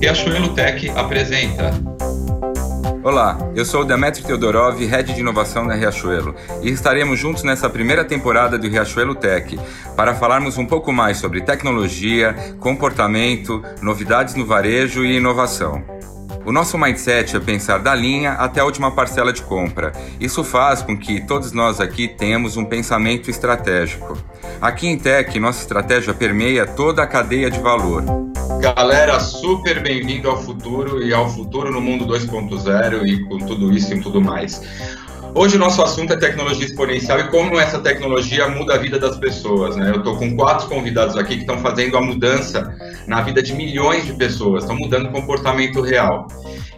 Riachuelo Tech apresenta. Olá, eu sou o Demetrio Teodorov, Head de Inovação na Riachuelo, e estaremos juntos nessa primeira temporada do Riachuelo Tech para falarmos um pouco mais sobre tecnologia, comportamento, novidades no varejo e inovação. O nosso mindset é pensar da linha até a última parcela de compra. Isso faz com que todos nós aqui tenhamos um pensamento estratégico. Aqui em Tech, nossa estratégia permeia toda a cadeia de valor. Galera, super bem-vindo ao futuro e ao futuro no mundo 2.0 e com tudo isso e tudo mais. Hoje o nosso assunto é tecnologia exponencial e como essa tecnologia muda a vida das pessoas. Né? Eu estou com quatro convidados aqui que estão fazendo a mudança na vida de milhões de pessoas, estão mudando o comportamento real.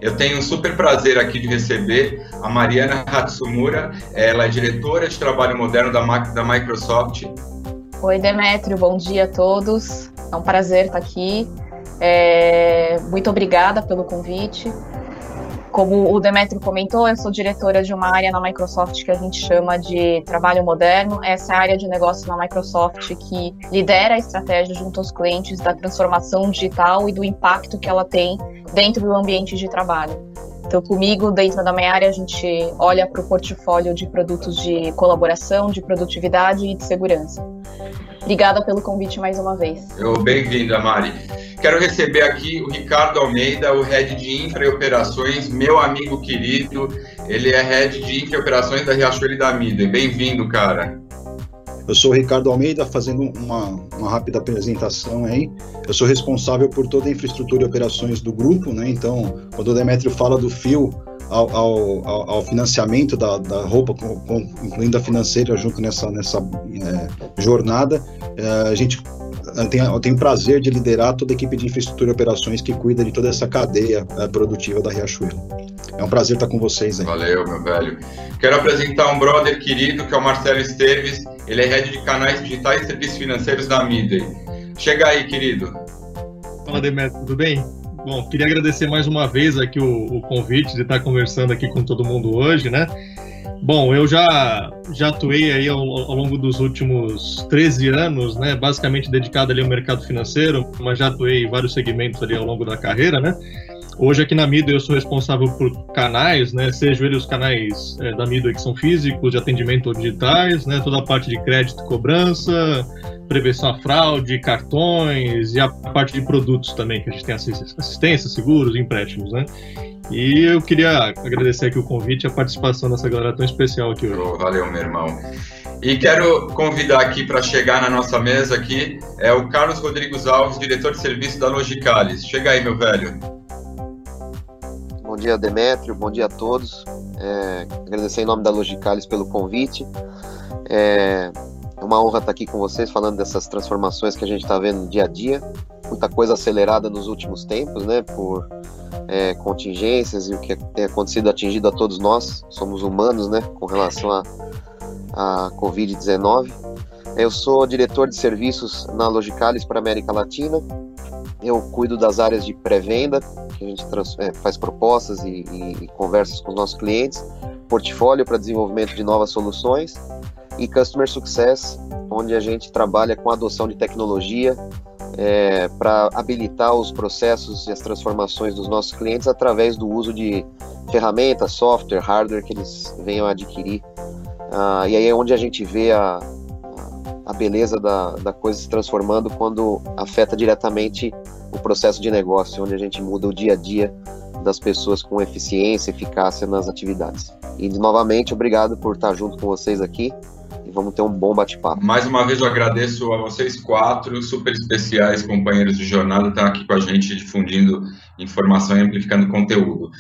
Eu tenho um super prazer aqui de receber a Mariana Hatsumura, ela é diretora de trabalho moderno da, Microsoft. Oi, Demétrio, bom dia a todos. É um prazer estar aqui. É... Muito obrigada pelo convite. Como o Demetrio comentou, eu sou diretora de uma área na Microsoft que a gente chama de trabalho moderno. Essa é a área de negócio na Microsoft que lidera a estratégia junto aos clientes da transformação digital e do impacto que ela tem dentro do ambiente de trabalho. Então, comigo, dentro da minha área, a gente olha para o portfólio de produtos de colaboração, de produtividade e de segurança. Obrigada pelo convite mais uma vez. Bem-vinda, Mari. Quero receber aqui o Ricardo Almeida, o Head de Infra e Operações, meu amigo querido. Ele é Head de Infra e Operações da Riachuelo e da Mida. Bem-vindo, cara. Eu sou o Ricardo Almeida, fazendo uma, uma rápida apresentação aí. Eu sou responsável por toda a infraestrutura e operações do grupo, né? Então, quando o Demetrio fala do fio ao, ao, ao financiamento da, da roupa, com, com, incluindo a financeira junto nessa, nessa é, jornada, é, a gente eu tenho o prazer de liderar toda a equipe de infraestrutura e operações que cuida de toda essa cadeia uh, produtiva da Riachuelo. É um prazer estar com vocês aí. Valeu, meu velho. Quero apresentar um brother querido que é o Marcelo Esteves. Ele é head de canais digitais e serviços financeiros da Midway. Chega aí, querido. Fala, Demetrio, tudo bem? Bom, queria agradecer mais uma vez aqui o, o convite de estar conversando aqui com todo mundo hoje, né? Bom, eu já, já atuei aí ao, ao, longo dos últimos 13 anos, né, basicamente dedicado ali ao mercado financeiro, mas já atuei em vários segmentos ali ao longo da carreira, né. Hoje aqui na Midway eu sou responsável por canais, né, sejam eles os canais é, da Midway que são físicos, de atendimento ou digitais, né, toda a parte de crédito cobrança, prevenção à fraude, cartões e a parte de produtos também, que a gente tem assistência, seguros, empréstimos, né. E eu queria agradecer aqui o convite e a participação dessa galera tão especial aqui hoje. Valeu, meu irmão. E quero convidar aqui para chegar na nossa mesa aqui é o Carlos Rodrigues Alves, diretor de serviço da Logicalis. Chega aí, meu velho. Dia, Demétrio. Bom dia a todos. É, agradecer em nome da Logicalis pelo convite. É, é uma honra estar aqui com vocês falando dessas transformações que a gente está vendo dia a dia. Muita coisa acelerada nos últimos tempos, né? Por é, contingências e o que tem acontecido atingido a todos nós, somos humanos, né, com relação a, a Covid-19. Eu sou diretor de serviços na Logicalis para América Latina. Eu cuido das áreas de pré-venda, que a gente é, faz propostas e, e, e conversas com os nossos clientes, portfólio para desenvolvimento de novas soluções e Customer Success, onde a gente trabalha com a adoção de tecnologia é, para habilitar os processos e as transformações dos nossos clientes através do uso de ferramentas, software, hardware que eles venham a adquirir. Ah, e aí é onde a gente vê a, a beleza da, da coisa se transformando quando afeta diretamente o processo de negócio, onde a gente muda o dia a dia das pessoas com eficiência, eficácia nas atividades. E novamente, obrigado por estar junto com vocês aqui vamos ter um bom bate-papo. Mais uma vez eu agradeço a vocês quatro, super especiais companheiros de jornada, estar aqui com a gente difundindo informação e amplificando conteúdo.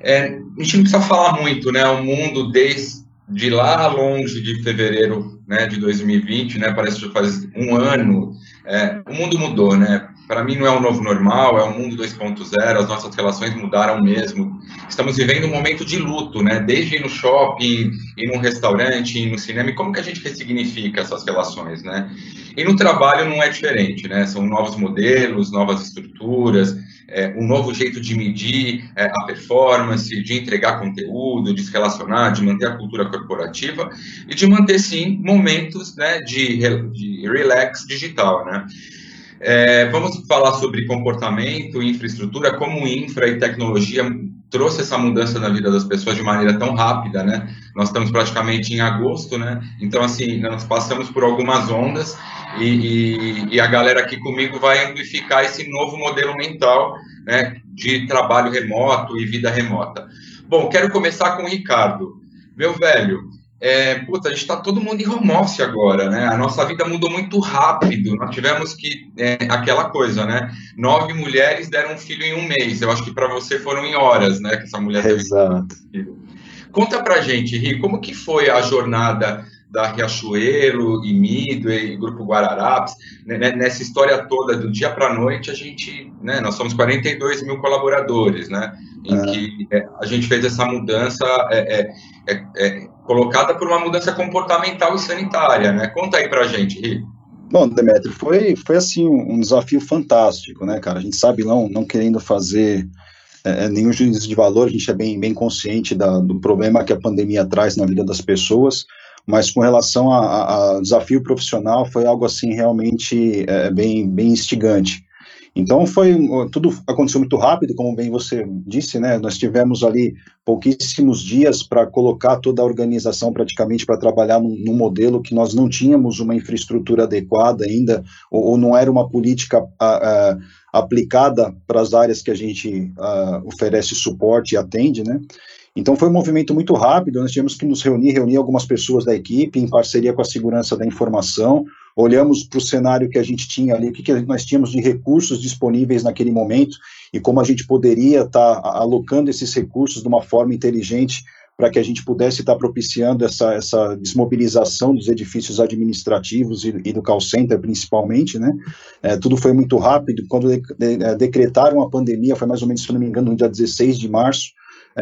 É, a gente não precisa falar muito, né? O mundo desde de lá longe de fevereiro né, de 2020, né, parece que já faz um ano, é, o mundo mudou, né? Para mim não é um novo normal, é um mundo 2.0, as nossas relações mudaram mesmo. Estamos vivendo um momento de luto, né? Desde no shopping, ir num restaurante, no cinema, e como que a gente ressignifica essas relações, né? E no trabalho não é diferente, né? São novos modelos, novas estruturas, é, um novo jeito de medir é, a performance, de entregar conteúdo, de se relacionar, de manter a cultura corporativa e de manter, sim, momentos né, de, de relax digital, né? É, vamos falar sobre comportamento, infraestrutura, como infra e tecnologia trouxe essa mudança na vida das pessoas de maneira tão rápida, né? Nós estamos praticamente em agosto, né? Então, assim, nós passamos por algumas ondas e, e, e a galera aqui comigo vai amplificar esse novo modelo mental, né? De trabalho remoto e vida remota. Bom, quero começar com o Ricardo. Meu velho, é, puta, a gente está todo mundo em home office agora, né? A nossa vida mudou muito rápido. Nós tivemos que é, aquela coisa, né? Nove mulheres deram um filho em um mês. Eu acho que para você foram em horas, né? Que essa mulher teve Exato. filho. Conta pra gente, Ri, como que foi a jornada da Riachuelo e Midway e Grupo Guararapes, né, né nessa história toda do dia para noite, a gente, né, nós somos 42 mil colaboradores, né, em é. que é, a gente fez essa mudança é, é, é, colocada por uma mudança comportamental e sanitária, né? Conta aí pra gente, Ri. Bom, Demetrio, foi, foi assim um desafio fantástico, né, cara? A gente sabe não, não querendo fazer é, é, nenhum juízo de valor, a gente é bem, bem consciente da, do problema que a pandemia traz na vida das pessoas, mas com relação ao desafio profissional foi algo assim realmente é, bem, bem instigante. Então foi tudo aconteceu muito rápido, como bem você disse, né? Nós tivemos ali pouquíssimos dias para colocar toda a organização praticamente para trabalhar num, num, modelo que nós não tínhamos uma infraestrutura adequada ainda, ou, ou não era uma política a, a, aplicada para as áreas que a gente a, oferece suporte e atende, né? Então foi um movimento muito rápido, nós tivemos que nos reunir, reunir algumas pessoas da equipe em parceria com a segurança da informação, olhamos para o cenário que a gente tinha ali, o que, que nós tínhamos de recursos disponíveis naquele momento e como a gente poderia estar tá alocando esses recursos de uma forma inteligente para que a gente pudesse estar tá propiciando essa, essa desmobilização dos edifícios administrativos e, e do call center, principalmente, né? É, tudo foi muito rápido. Quando de, de, decretaram a pandemia, foi mais ou menos, se não me engano, no dia 16 de março,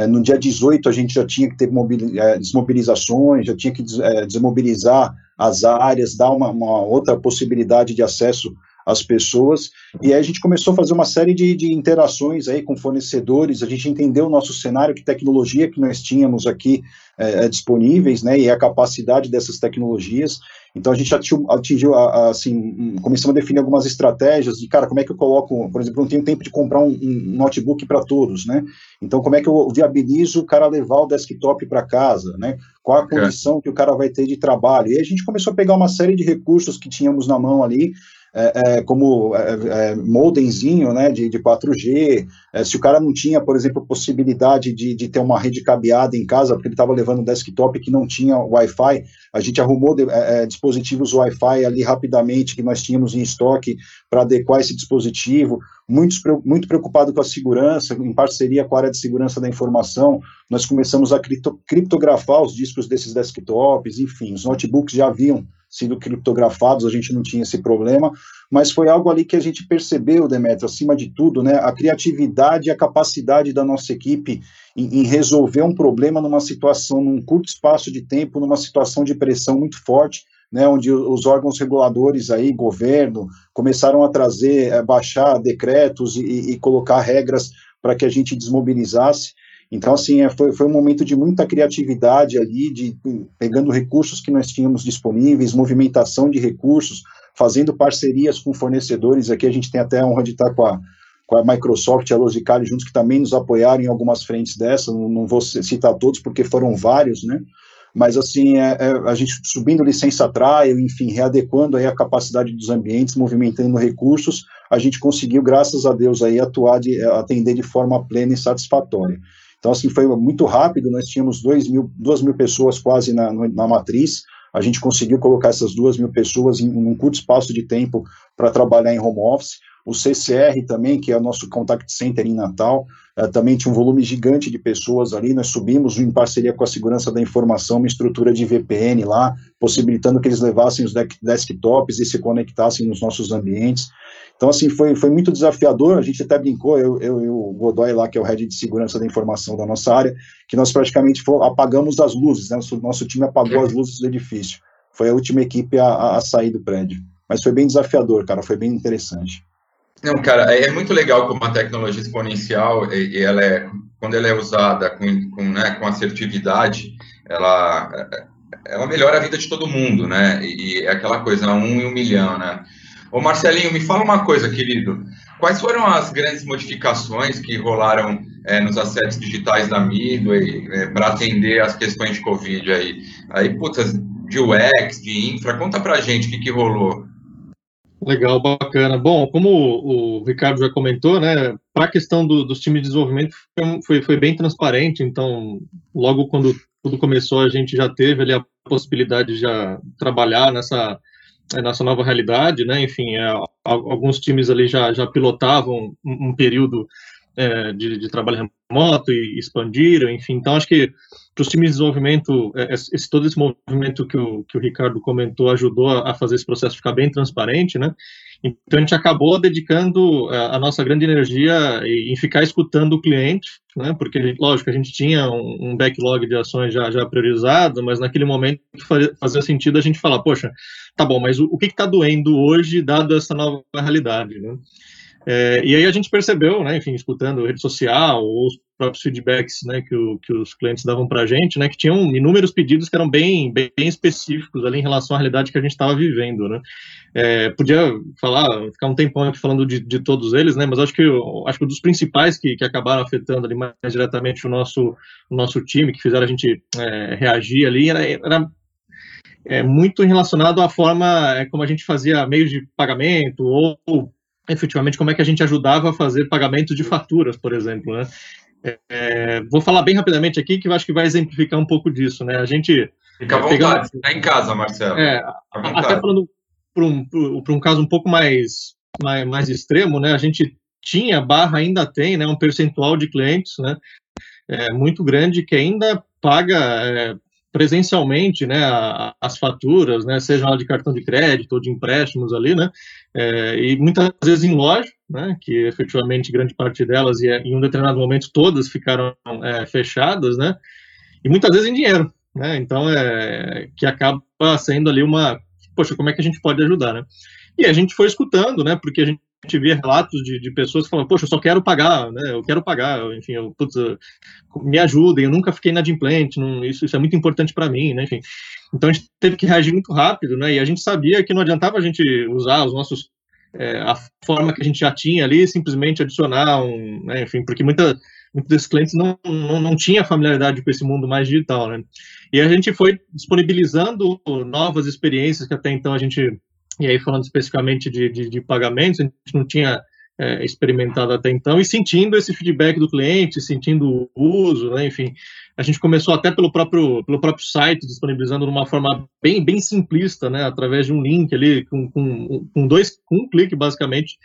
no dia 18, a gente já tinha que ter é, desmobilizações, já tinha que é, desmobilizar as áreas, dar uma, uma, outra possibilidade de acesso às pessoas. E aí a gente começou a fazer uma série de, de interações aí com fornecedores, a gente entendeu o nosso cenário, que tecnologia que nós tínhamos aqui é, disponíveis, né, e a capacidade dessas tecnologias. Então a gente atingiu, atingiu assim, começamos a definir algumas estratégias de, cara, como é que eu coloco, por exemplo, não tenho tempo de comprar um, um notebook para todos, né? Então como é que eu viabilizo o cara levar o desktop para casa, né? Qual a condição que o cara vai ter de trabalho? E a gente começou a pegar uma série de recursos que tínhamos na mão ali, é, é, como é, é modemzinho né, de, de 4G, é, se o cara não tinha, por exemplo, possibilidade de, de ter uma rede cabeada em casa, porque ele estava levando um desktop que não tinha Wi-Fi, a gente arrumou de, é, dispositivos Wi-Fi ali rapidamente que nós tínhamos em estoque para adequar esse dispositivo, muito, muito preocupado com a segurança, em parceria com a área de segurança da informação, nós começamos a cripto, criptografar os discos desses desktops, enfim, os notebooks já haviam sido criptografados, a gente não tinha esse problema, mas foi algo ali que a gente percebeu, Demetrio, acima de tudo, né, a criatividade e a capacidade da nossa equipe em, em, resolver um problema numa situação, num curto espaço de tempo, numa situação de pressão muito forte, né, onde os órgãos reguladores aí, governo, começaram a trazer, a eh, baixar decretos e, e colocar regras para que a gente desmobilizasse, então, assim, é, foi, foi um momento de muita criatividade ali, de pegando recursos que nós tínhamos disponíveis, movimentação de recursos, fazendo parcerias com fornecedores. Aqui a gente tem até a honra de estar com a, com a Microsoft e a Logical juntos, que também nos apoiaram em algumas frentes dessa, não, não vou citar todos porque foram vários, né? Mas, assim, é, é, a gente subindo licença trial, enfim, readequando aí a capacidade dos ambientes, movimentando recursos, a gente conseguiu, graças a Deus, aí atuar, de, atender de forma plena e satisfatória. Então, assim, foi muito rápido, nós tínhamos dois mil, duas mil pessoas quase na, na matriz, a gente conseguiu colocar essas duas mil pessoas em um curto espaço de tempo para trabalhar em home office. O CCR também, que é o nosso contact center em Natal, é, também tinha um volume gigante de pessoas ali. Nós subimos em parceria com a segurança da informação uma estrutura de VPN lá, possibilitando que eles levassem os desktops e se conectassem nos nossos ambientes. Então, assim, foi, foi muito desafiador, a gente até brincou, eu, eu e o Godoy lá, que é o head de segurança da informação da nossa área, que nós praticamente apagamos as luzes, né? Nosso, nosso time apagou as luzes do edifício. Foi a última equipe a, a sair do prédio. Mas foi bem desafiador, cara, foi bem interessante. Não, cara, é muito legal como a tecnologia exponencial, e ela é, quando ela é usada com, com, né, com assertividade, ela, ela melhora a vida de todo mundo, né? E é aquela coisa, um em um milhão, né? Ô Marcelinho, me fala uma coisa, querido. Quais foram as grandes modificações que rolaram é, nos acessos digitais da Midway é, para atender as questões de Covid aí? Aí, putas, de UX, de infra, conta pra gente o que, que rolou. Legal, bacana. Bom, como o Ricardo já comentou, né, para a questão do, dos times de desenvolvimento foi, foi bem transparente, então logo quando tudo começou a gente já teve ali a possibilidade de já trabalhar nessa nessa nova realidade, né? Enfim, é, alguns times ali já, já pilotavam um, um período é, de, de, trabalho remoto e expandiram, enfim. Então, acho que para os times de desenvolvimento, é, esse, todo esse movimento que o, que o Ricardo comentou ajudou a, fazer esse processo ficar bem transparente, né? Então a gente acabou dedicando a, a nossa grande energia em, em, ficar escutando o cliente, né? Porque lógico a gente tinha um, um backlog de ações já, já priorizado, mas naquele momento fazia sentido a gente falar, poxa, tá bom, mas o, o que está doendo hoje dado essa nova realidade, né? É, e aí a gente percebeu, né, enfim, escutando rede social ou os próprios feedbacks né, que, o, que os clientes davam para a gente, né, que tinham inúmeros pedidos que eram bem, bem, específicos ali em relação à realidade que a gente estava vivendo. Né. É, podia falar, ficar um tempão aqui falando de, de todos eles, né, mas acho que, acho que um dos principais que, que acabaram afetando ali mais diretamente o nosso, o nosso time, que fizeram a gente é, reagir ali, era, era é, muito relacionado à forma é, como a gente fazia meios de pagamento ou efetivamente como é que a gente ajudava a fazer pagamentos de faturas, por exemplo, né? É, vou falar bem rapidamente aqui que eu acho que vai exemplificar um pouco disso, né? A gente fica à vontade, pegando, está em casa, Marcelo. É, até falando para um, um caso um pouco mais, mais, mais extremo, né? A gente tinha barra ainda tem, né? Um percentual de clientes, né? É, muito grande que ainda paga é, presencialmente, né, as faturas, né, seja ela de cartão de crédito ou de empréstimos ali, né, é, e muitas vezes em loja, né, que efetivamente grande parte delas e em um determinado momento todas ficaram é, fechadas, né, e muitas vezes em dinheiro, né, então é que acaba sendo ali uma, poxa, como é que a gente pode ajudar, né? E a gente foi escutando, né, porque a gente gente via relatos de, de pessoas falam, poxa, eu só quero pagar, né? Eu quero pagar, enfim, eu, putz, me ajudem, eu nunca fiquei inadimplente, não, isso, isso é muito importante para mim, né? Enfim. Então a gente teve que reagir muito rápido, né? E a gente sabia que não adiantava a gente usar os nossos é, a forma que a gente já tinha ali, simplesmente adicionar um, né? enfim, porque muita, muitos desses clientes não, não, não tinha familiaridade com esse mundo mais digital, né? E a gente foi disponibilizando novas experiências que até então a gente e aí falando especificamente de, de, de pagamentos, a gente não tinha é, experimentado até então, e sentindo esse feedback do cliente, sentindo o uso, né, enfim, a gente começou até pelo próprio, pelo próprio site, disponibilizando de uma forma bem, bem simplista, né, através de um link ali, com, com, com dois, com um clique, basicamente,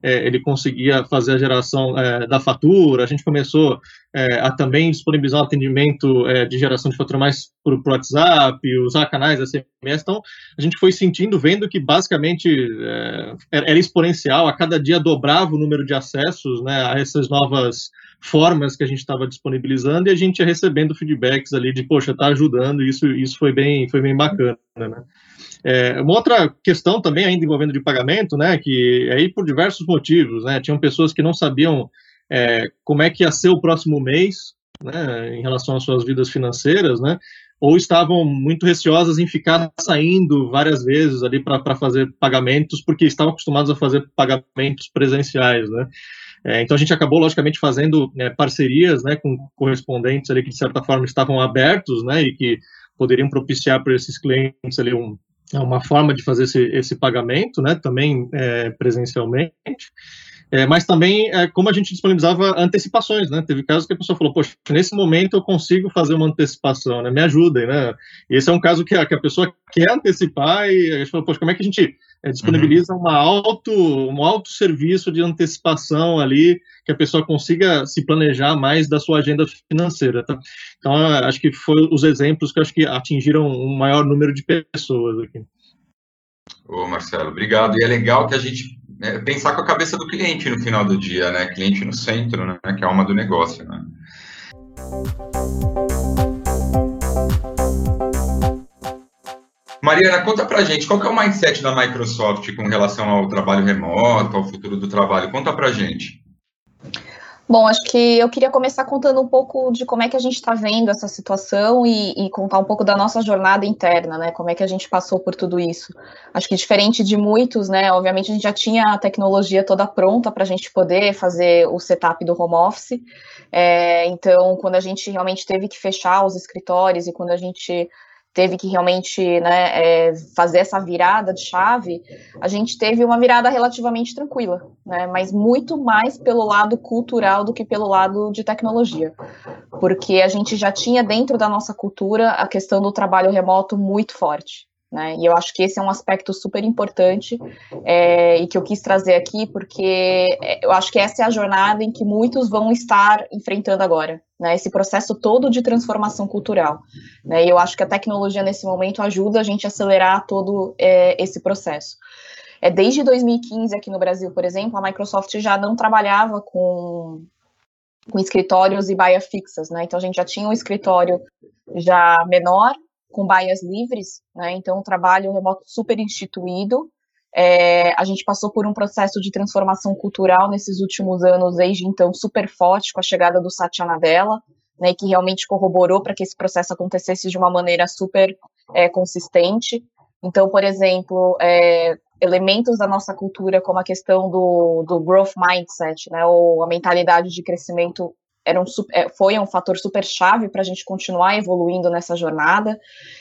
é, ele conseguia fazer a geração é, da fatura, a gente começou é, a também disponibilizar um atendimento é, de geração de fatura mais por, por, WhatsApp, usar canais SMS, então a gente foi sentindo, vendo que basicamente é, era exponencial, a cada dia dobrava o número de acessos né, a essas novas formas que a gente estava disponibilizando e a gente ia recebendo feedbacks ali de, poxa, está ajudando, isso, isso foi bem, foi bem bacana, né? É, uma outra questão também ainda envolvendo de pagamento, né, que aí por diversos motivos, né, tinham pessoas que não sabiam é, como é que ia ser o próximo mês, né, em relação às suas vidas financeiras, né, ou estavam muito receosas em ficar saindo várias vezes ali para fazer pagamentos, porque estavam acostumados a fazer pagamentos presenciais, né. É, então a gente acabou logicamente fazendo né, parcerias, né, com correspondentes ali que de certa forma estavam abertos, né, e que poderiam propiciar para esses clientes ali um, uma forma de fazer esse, esse pagamento, né, também é, presencialmente, é, mas também é, como a gente disponibilizava antecipações, né, teve casos que a pessoa falou, poxa, nesse momento eu consigo fazer uma antecipação, né, me ajudem, né, e esse é um caso que a, que a pessoa quer antecipar e a gente falou, poxa, como é que a gente é, disponibiliza uhum. uma auto, um auto serviço de antecipação ali, que a pessoa consiga se planejar mais da sua agenda financeira. Tá? Então, acho que foram os exemplos que acho que atingiram um maior número de pessoas aqui. Ô, Marcelo, obrigado. E é legal que a gente é, pensar com a cabeça do cliente no final do dia, né? Cliente no centro, né? Que é a alma do negócio, né? Mariana, conta pra gente, qual que é o mindset da Microsoft com relação ao trabalho remoto, ao futuro do trabalho? Conta pra gente. Bom, acho que eu queria começar contando um pouco de como é que a gente está vendo essa situação e, e, contar um pouco da nossa jornada interna, né? Como é que a gente passou por tudo isso. Acho que diferente de muitos, né? Obviamente a gente já tinha a tecnologia toda pronta para a gente poder fazer o setup do home office. É, então, quando a gente realmente teve que fechar os escritórios e quando a gente teve que realmente né, é, fazer essa virada de chave, a gente teve uma virada relativamente tranquila, né, mas muito mais pelo lado cultural do que pelo lado de tecnologia, porque a gente já tinha dentro da nossa cultura a questão do trabalho remoto muito forte. Né? E eu acho que esse é um aspecto super importante é, e que eu quis trazer aqui, porque é, eu acho que essa é a jornada em que muitos vão estar enfrentando agora, né? Esse processo todo de transformação cultural. Né? E eu acho que a tecnologia nesse momento ajuda a gente a acelerar todo é, esse processo. É, desde 2015, aqui no Brasil, por exemplo, a Microsoft já não trabalhava com, com escritórios e baia fixas, né? Então a gente já tinha um escritório já menor, com baias livres, né? Então, um trabalho remoto super instituído. É, a gente passou por um processo de transformação cultural nesses últimos anos, desde então, super forte com a chegada do Satya Nadella, né, que realmente corroborou para que esse processo acontecesse de uma maneira super é, consistente. Então, por exemplo, é, elementos da nossa cultura, como a questão do, do growth mindset, né, ou a mentalidade de crescimento era um, é, foi um fator super chave para a gente continuar evoluindo nessa jornada.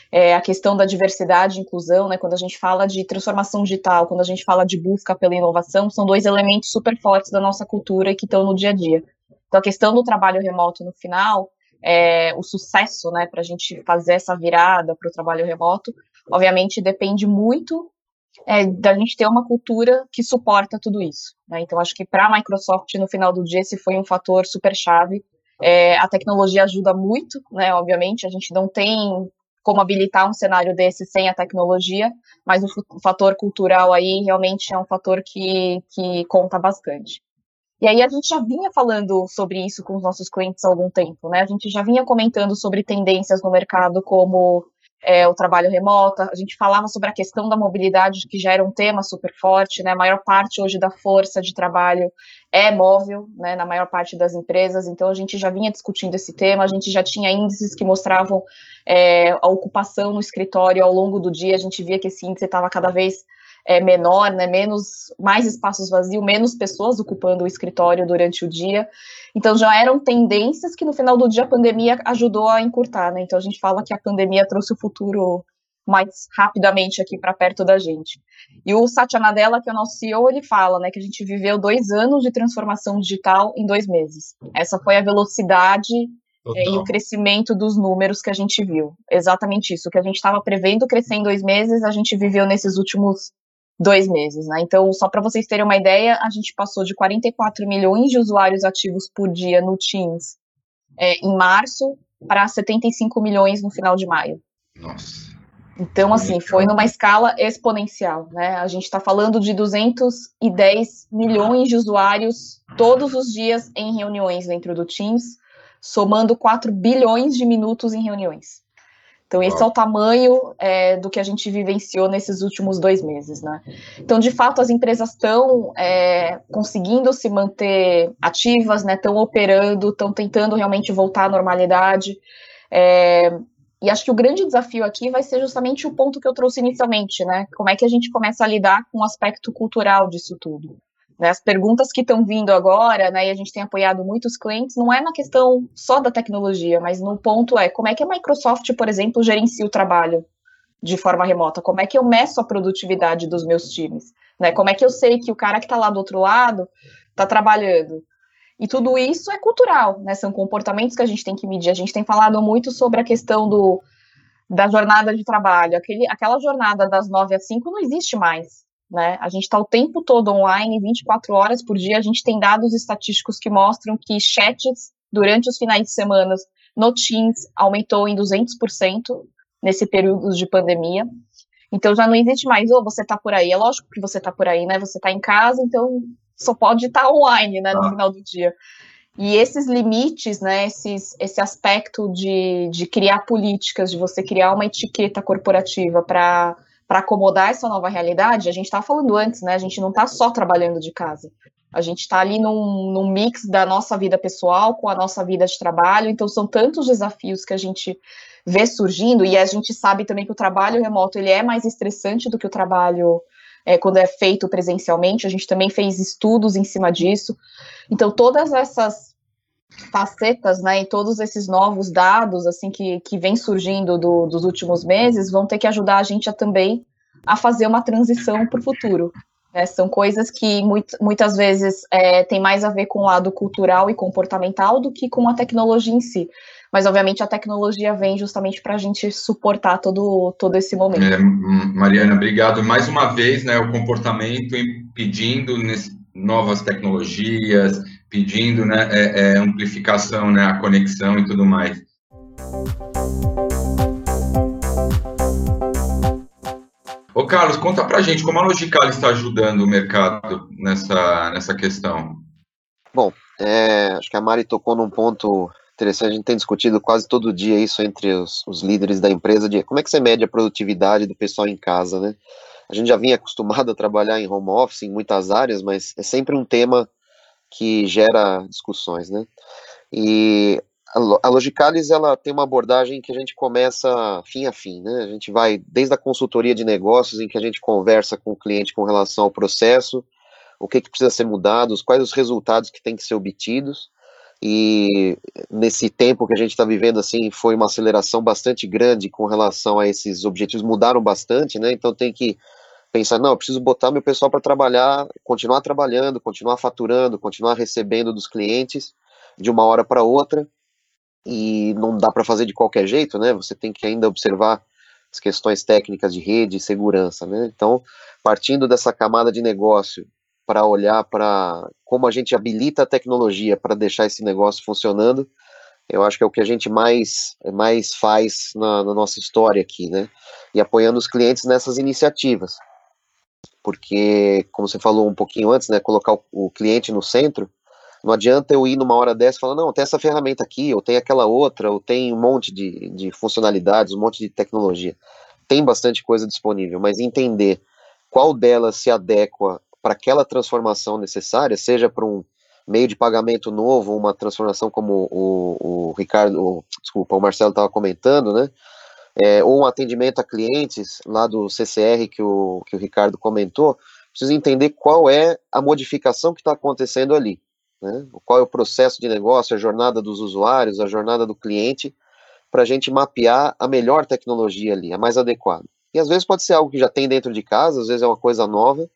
É, a questão da diversidade e inclusão, né, quando a gente fala de transformação digital, quando a gente fala de busca pela inovação, são dois elementos super fortes da nossa cultura e que estão no dia a dia. Então, a questão do trabalho remoto no final, é, o sucesso né, para a gente fazer essa virada para o trabalho remoto, obviamente depende muito é, da gente ter uma cultura que suporta tudo isso. Né? Então, acho que para a Microsoft, no final do dia, esse foi um fator super chave. É, a tecnologia ajuda muito, né? Obviamente, a gente não tem como habilitar um cenário desse sem a tecnologia, mas o, fator cultural aí realmente é um fator que, que conta bastante. E aí a gente já vinha falando sobre isso com os nossos clientes há algum tempo, né? A gente já vinha comentando sobre tendências no mercado como é, o trabalho remoto, a gente falava sobre a questão da mobilidade, que já era um tema super forte, né? A maior parte hoje da força de trabalho é móvel, né, na maior parte das empresas, então a gente já vinha discutindo esse tema, a gente já tinha índices que mostravam é, a ocupação no escritório ao longo do dia, a gente via que esse índice estava cada vez é, menor, né, menos, mais espaços vazios, menos pessoas ocupando o escritório durante o dia. Então já eram tendências que no final do dia a pandemia ajudou a encurtar, né? Então a gente fala que a pandemia trouxe o futuro mais rapidamente aqui para perto da gente. E o Satya Nadella, que é o nosso CEO, ele fala, né, que a gente viveu dois anos de transformação digital em dois meses. Essa foi a velocidade é, e o crescimento dos números que a gente viu. Exatamente isso. O que a gente estava prevendo crescer em dois meses, a gente viveu nesses últimos dois meses, né? Então, só para vocês terem uma ideia, a gente passou de 44 milhões de usuários ativos por dia no Teams é, em março para 75 milhões no final de maio. Nossa. Então, assim, foi numa escala exponencial, né? A gente está falando de 210 milhões de usuários todos os dias em reuniões dentro do Teams, somando 4 bilhões de minutos em reuniões. Então, esse é o tamanho é, do que a gente vivenciou nesses últimos dois meses, né? Então, de fato, as empresas estão é, conseguindo se manter ativas, né? Estão operando, estão tentando realmente voltar à normalidade. É, e acho que o grande desafio aqui vai ser justamente o ponto que eu trouxe inicialmente, né? Como é que a gente começa a lidar com o aspecto cultural disso tudo? Né, as perguntas que estão vindo agora, né, e a gente tem apoiado muitos clientes, não é na questão só da tecnologia, mas no ponto é como é que a Microsoft, por exemplo, gerencia o trabalho de forma remota? Como é que eu meço a produtividade dos meus times? Né? Como é que eu sei que o cara que está lá do outro lado está trabalhando? E tudo isso é cultural, né? São comportamentos que a gente tem que medir. A gente tem falado muito sobre a questão do, da jornada de trabalho. Aquele, aquela jornada das nove às cinco não existe mais né? A gente está o tempo todo online, 24 horas por dia. A gente tem dados estatísticos que mostram que chats durante os finais de semana no Teams aumentou em 200% nesse período de pandemia. Então já não existe mais, ou oh, você está por aí. É lógico que você está por aí, né? Você está em casa, então só pode estar tá online, né, no ah. final do dia. E esses limites, né, esses, esse aspecto de, de criar políticas, de você criar uma etiqueta corporativa para para acomodar essa nova realidade, a gente estava falando antes, né? A gente não está só trabalhando de casa. A gente está ali num, num mix da nossa vida pessoal com a nossa vida de trabalho, então são tantos desafios que a gente vê surgindo, e a gente sabe também que o trabalho remoto ele é mais estressante do que o trabalho é, quando é feito presencialmente, a gente também fez estudos em cima disso. Então, todas essas facetas, né, e todos esses novos dados, assim, que, que vem surgindo do, dos últimos meses, vão ter que ajudar a gente a também a fazer uma transição para o futuro. Né? São coisas que muito, muitas vezes é, tem mais a ver com o lado cultural e comportamental do que com a tecnologia em si. Mas, obviamente, a tecnologia vem justamente para a gente suportar todo, todo esse momento. É, Mariana, obrigado. Mais uma vez, né, o comportamento pedindo novas tecnologias, pedindo né, é, é, amplificação, né, a conexão e tudo mais. Ô Carlos, conta pra gente como a Logical está ajudando o mercado nessa, nessa questão. Bom, é, acho que a Mari tocou num ponto interessante, a gente tem discutido quase todo dia isso entre os, os, líderes da empresa, de como é que você mede a produtividade do pessoal em casa, né? A gente já vinha acostumado a trabalhar em home office em muitas áreas, mas é sempre um tema que gera discussões, né? E a Logicalis, ela tem uma abordagem que a gente começa fim a fim, né? A gente vai desde a consultoria de negócios, em que a gente conversa com o cliente com relação ao processo, o que, que precisa ser mudado, quais os resultados que têm que ser obtidos, e nesse tempo que a gente está vivendo assim foi uma aceleração bastante grande com relação a esses objetivos mudaram bastante né então tem que pensar não eu preciso botar meu pessoal para trabalhar continuar trabalhando continuar faturando continuar recebendo dos clientes de uma hora para outra e não dá para fazer de qualquer jeito né você tem que ainda observar as questões técnicas de rede e segurança né então partindo dessa camada de negócio para olhar para como a gente habilita a tecnologia para deixar esse negócio funcionando, eu acho que é o que a gente mais, mais faz na, na nossa história aqui, né? E apoiando os clientes nessas iniciativas. Porque, como você falou um pouquinho antes, né, colocar o, cliente no centro, não adianta eu ir numa hora dessa e falar, não, tem essa ferramenta aqui, ou tem aquela outra, ou tem um monte de, de funcionalidades, um monte de tecnologia. Tem bastante coisa disponível, mas entender qual delas se adequa para aquela transformação necessária, seja para um meio de pagamento novo, uma transformação como o, o Ricardo, o, desculpa, o Marcelo estava comentando, né? É, ou um atendimento a clientes lá do CCR que o, que o Ricardo comentou, precisa entender qual é a modificação que está acontecendo ali, né? Qual é o processo de negócio, a jornada dos usuários, a jornada do cliente, para a gente mapear a melhor tecnologia ali, a mais adequada. E às vezes pode ser algo que já tem dentro de casa, às vezes é uma coisa nova,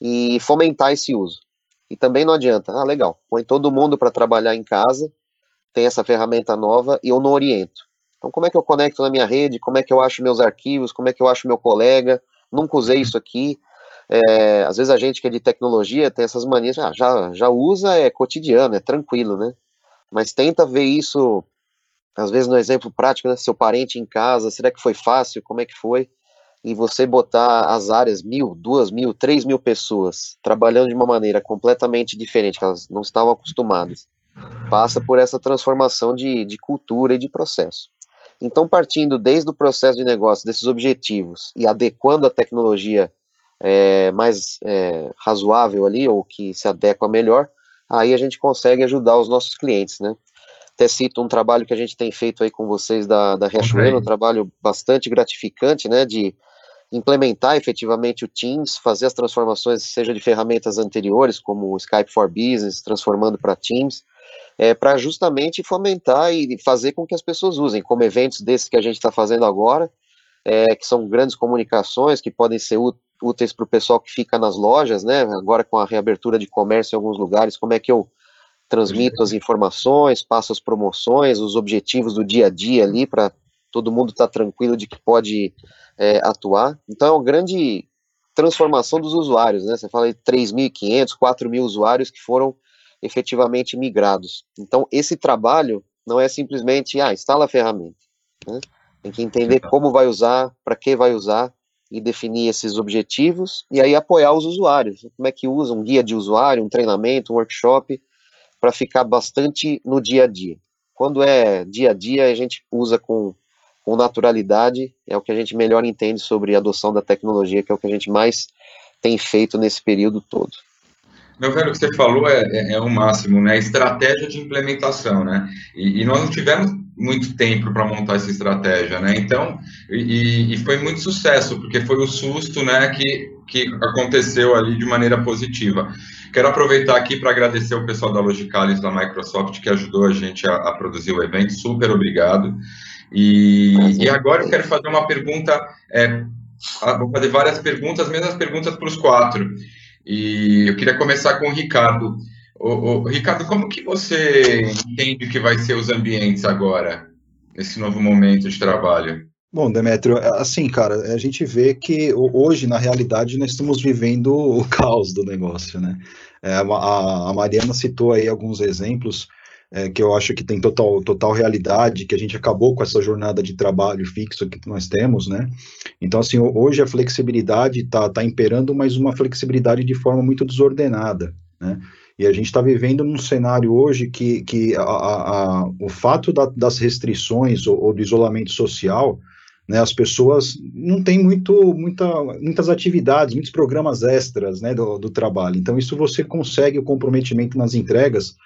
e fomentar esse uso. E também não adianta, ah, legal, põe todo mundo para trabalhar em casa, tem essa ferramenta nova e eu não oriento. Então, como é que eu conecto na minha rede? Como é que eu acho meus arquivos? Como é que eu acho meu colega? Nunca usei isso aqui. É, às vezes a gente que é de tecnologia tem essas manias, ah, já, já usa, é cotidiano, é tranquilo, né? Mas tenta ver isso, às vezes no exemplo prático, né? Seu parente em casa, será que foi fácil? Como é que foi? e você botar as áreas mil, duas mil, três mil pessoas trabalhando de uma maneira completamente diferente, que elas não estavam acostumadas, passa por essa transformação de, de cultura e de processo. Então, partindo desde o processo de negócio, desses objetivos, e adequando a tecnologia é, mais é, razoável ali, ou que se adequa melhor, aí a gente consegue ajudar os nossos clientes, né? Até cito um trabalho que a gente tem feito aí com vocês da, da Riachuelo, um trabalho bastante gratificante, né, de implementar efetivamente o Teams, fazer as transformações, seja de ferramentas anteriores, como o Skype for Business, transformando para Teams, é, para justamente fomentar e fazer com que as pessoas usem, como eventos desses que a gente está fazendo agora, é, que são grandes comunicações, que podem ser úteis para o pessoal que fica nas lojas, né? Agora com a reabertura de comércio em alguns lugares, como é que eu transmito as informações, passo as promoções, os objetivos do dia a dia ali para todo mundo estar tá tranquilo de que pode é, atuar. Então é uma grande transformação dos usuários, né? Você fala de 3.500, 4.000 usuários que foram efetivamente migrados. Então esse trabalho não é simplesmente, ah, instala a ferramenta. Né? Tem que entender como vai usar, para que vai usar e definir esses objetivos e aí apoiar os usuários. Como é que usa um guia de usuário, um treinamento, um workshop para ficar bastante no dia a dia. Quando é dia a dia, a gente usa com com naturalidade, é o que a gente melhor entende sobre a adoção da tecnologia, que é o que a gente mais tem feito nesse período todo. Meu velho, o que você falou é, é, é o máximo, né? Estratégia de implementação, né? E, e nós não tivemos muito tempo para montar essa estratégia, né? Então, e, e, foi muito sucesso, porque foi o susto, né, que, que aconteceu ali de maneira positiva. Quero aproveitar aqui para agradecer o pessoal da Logicalis da Microsoft que ajudou a gente a, a produzir o evento. Super obrigado. E, e agora eu quero fazer uma pergunta. É, vou fazer várias perguntas, mesmas perguntas para os quatro. E eu queria começar com o Ricardo. O, Ricardo, como que você entende que vai ser os ambientes agora, nesse novo momento de trabalho? Bom, Demetrio, assim, cara, a gente vê que hoje, na realidade, nós estamos vivendo o caos do negócio, né? É, a, a, Mariana citou aí alguns exemplos é, que eu acho que tem total, total realidade, que a gente acabou com essa jornada de trabalho fixo que nós temos, né? Então, assim, hoje a flexibilidade está tá imperando, mas uma flexibilidade de forma muito desordenada, né? E a gente está vivendo num cenário hoje que, que a, a, a, o fato da, das restrições ou, ou, do isolamento social, né, as pessoas não têm muito, muita, muitas atividades, muitos programas extras né, do, do trabalho. Então, isso você consegue o comprometimento nas entregas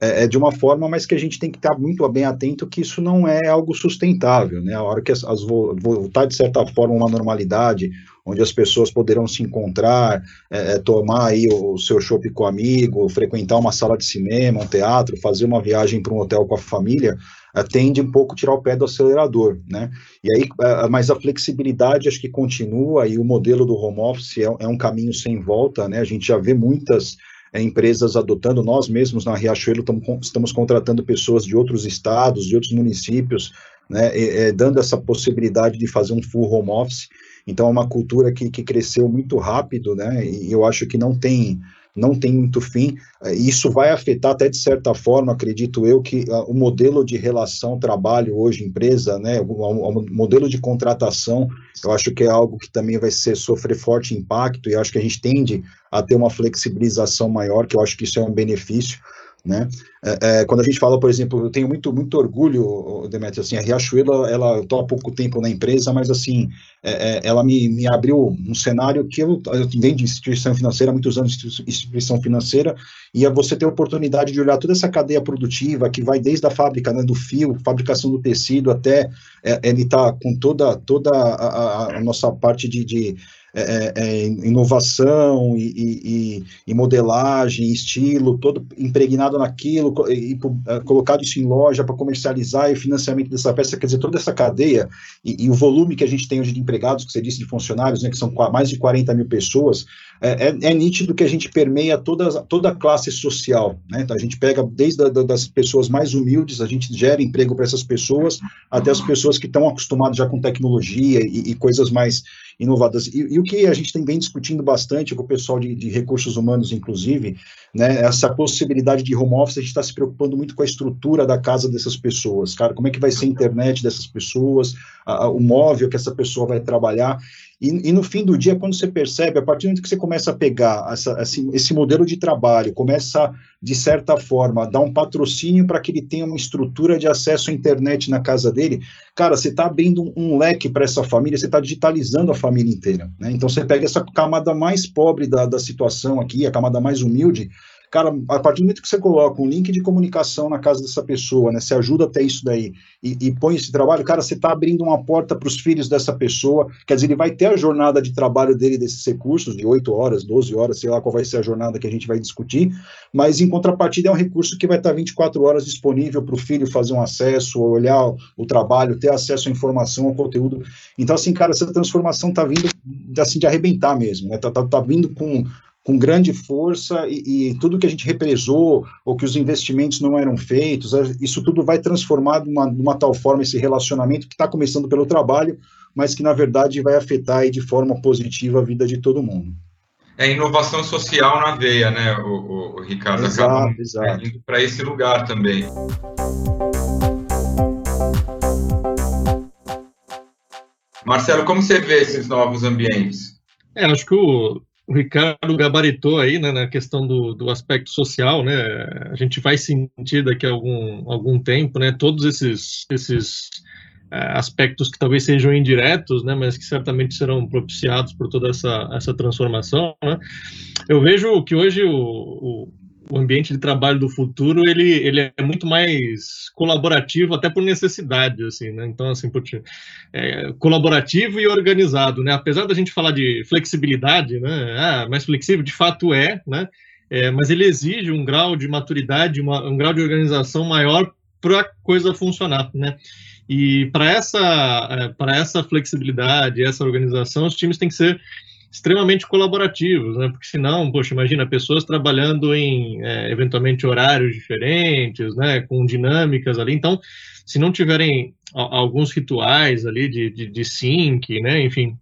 é, é, de uma forma, mas que a gente tem que estar muito bem atento que isso não é algo sustentável, né? A hora que as, as voltar de certa forma uma normalidade, onde as pessoas poderão se encontrar, é, é tomar aí o, seu shopping com amigo, frequentar uma sala de cinema, um teatro, fazer uma viagem para um hotel com a família, é, tende um pouco tirar o pé do acelerador, né? E aí, é, mas a flexibilidade acho que continua e o modelo do home office é, é um caminho sem volta, né? A gente já vê muitas é, empresas adotando, nós mesmos na Riachuelo tamo, estamos contratando pessoas de outros estados, de outros municípios, né, é, dando essa possibilidade de fazer um full home office. Então, é uma cultura que, que cresceu muito rápido, né, e eu acho que não tem não tem muito fim. É, isso vai afetar até de certa forma, acredito eu, que uh, o modelo de relação trabalho hoje empresa, né, o, o, modelo de contratação, eu acho que é algo que também vai ser sofrer forte impacto e acho que a gente tende a ter uma flexibilização maior, que eu acho que isso é um benefício. Né? É, é, quando a gente fala, por exemplo, eu tenho muito, muito orgulho, Demetrio, assim, a Riachuelo, ela, eu estou há pouco tempo na empresa, mas assim, é, é, ela me, me abriu um cenário que eu, eu venho de instituição financeira, há muitos anos de instituição financeira, e é você ter a oportunidade de olhar toda essa cadeia produtiva, que vai desde a fábrica, né, do fio, fabricação do tecido, até é, ele está com toda, toda a, a, a nossa parte de, de é, é, é, inovação e, e, e, modelagem, estilo, todo impregnado naquilo, e, e é, colocado isso em loja para comercializar e financiamento dessa peça, quer dizer, toda essa cadeia e, o volume que a gente tem hoje de empregados, que você disse de funcionários, né, que são mais de 40 mil pessoas, é, é, é, nítido que a gente permeia toda, toda a classe social. Né? Então, a gente pega desde a, das pessoas mais humildes, a gente gera emprego para essas pessoas, até as pessoas que estão acostumadas já com tecnologia e coisas mais inovadoras. E, e, o que a gente tem bem discutindo bastante com o pessoal de, de recursos humanos, inclusive, né, essa possibilidade de home office, a gente está se preocupando muito com a estrutura da casa dessas pessoas, cara, como é que vai ser a internet dessas pessoas, a, a, o móvel que essa pessoa vai trabalhar, e, e, no fim do dia, quando você percebe, a partir do momento que você começa a pegar essa, esse, esse, modelo de trabalho, começa, de certa forma, a dar um patrocínio para que ele tenha uma estrutura de acesso à internet na casa dele, cara, você está abrindo um, um leque para essa família, você está digitalizando a família inteira. Né? Então, você pega essa camada mais pobre da, da situação aqui, a camada mais humilde, Cara, a partir do momento que você coloca um link de comunicação na casa dessa pessoa, né? Você ajuda até isso daí e, e põe esse trabalho, cara, você está abrindo uma porta para os filhos dessa pessoa. Quer dizer, ele vai ter a jornada de trabalho dele desses recursos, de 8 horas, 12 horas, sei lá qual vai ser a jornada que a gente vai discutir, mas em contrapartida é um recurso que vai estar 24 horas disponível para o filho fazer um acesso, olhar o trabalho, ter acesso à informação, ao conteúdo. Então, assim, cara, essa transformação está vindo assim, de arrebentar mesmo, né? Tá, tá, tá vindo com com grande força e, e, tudo que a gente represou ou que os investimentos não eram feitos, isso tudo vai transformar de uma, de uma tal forma esse relacionamento que está começando pelo trabalho, mas que na verdade vai afetar aí de forma positiva a vida de todo mundo. É inovação social na veia, né, o, o, o Ricardo? Exato, Acaba exato. indo para esse lugar também. Marcelo, como você vê esses novos ambientes? É, acho que o, o Ricardo gabaritou aí, né, na questão do, do aspecto social, né, a gente vai sentir daqui a algum, algum tempo, né, todos esses, esses é, aspectos que talvez sejam indiretos, né, mas que certamente serão propiciados por toda essa, essa transformação. Né? Eu vejo que hoje o, o, ambiente de trabalho do futuro ele, ele é muito mais colaborativo, até por necessidade, assim, né? Então, assim, é, colaborativo e organizado, né? Apesar da gente falar de flexibilidade, né? Ah, mais flexível, de fato é, né? É, mas ele exige um grau de maturidade, uma, um grau de organização maior para a coisa funcionar, né? E para essa, é, para essa flexibilidade, essa organização, os times têm que ser extremamente colaborativos, né? Porque senão, poxa, imagina pessoas trabalhando em é, eventualmente horários diferentes, né? Com dinâmicas ali. Então, se não tiverem alguns rituais ali de, de, de sync, né? Enfim,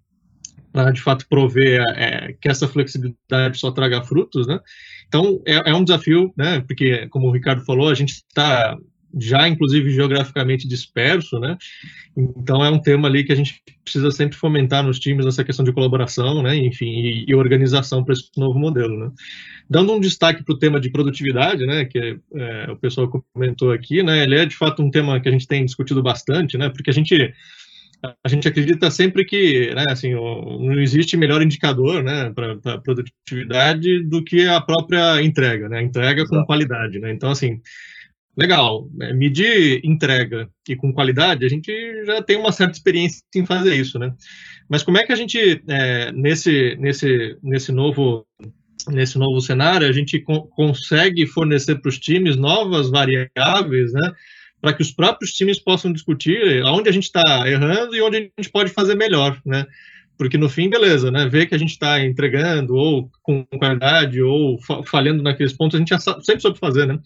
para de fato prover é, que essa flexibilidade só traga frutos, né? Então é, é, um desafio, né? Porque como o Ricardo falou, a gente está já inclusive geograficamente disperso, né? Então é um tema ali que a gente precisa sempre fomentar nos times essa questão de colaboração, né? Enfim, e, e organização para esse novo modelo, né? Dando um destaque para o tema de produtividade, né? Que é, o pessoal comentou aqui, né? Ele é de fato um tema que a gente tem discutido bastante, né? Porque a gente a gente acredita sempre que, né, assim, não existe melhor indicador, né, para produtividade do que a própria entrega, né, entrega com qualidade, né. Então, assim, legal, né? medir entrega e com qualidade, a gente já tem uma certa experiência em fazer isso, né? Mas como é que a gente, é, nesse, nesse, nesse novo nesse novo cenário, a gente co consegue fornecer para os times novas variáveis, né? Para que os próprios times possam discutir aonde a gente está errando e onde a gente pode fazer melhor, né? Porque no fim, beleza, né? Ver que a gente está entregando ou com qualidade ou falhando naqueles pontos, a gente já sempre soube fazer, né?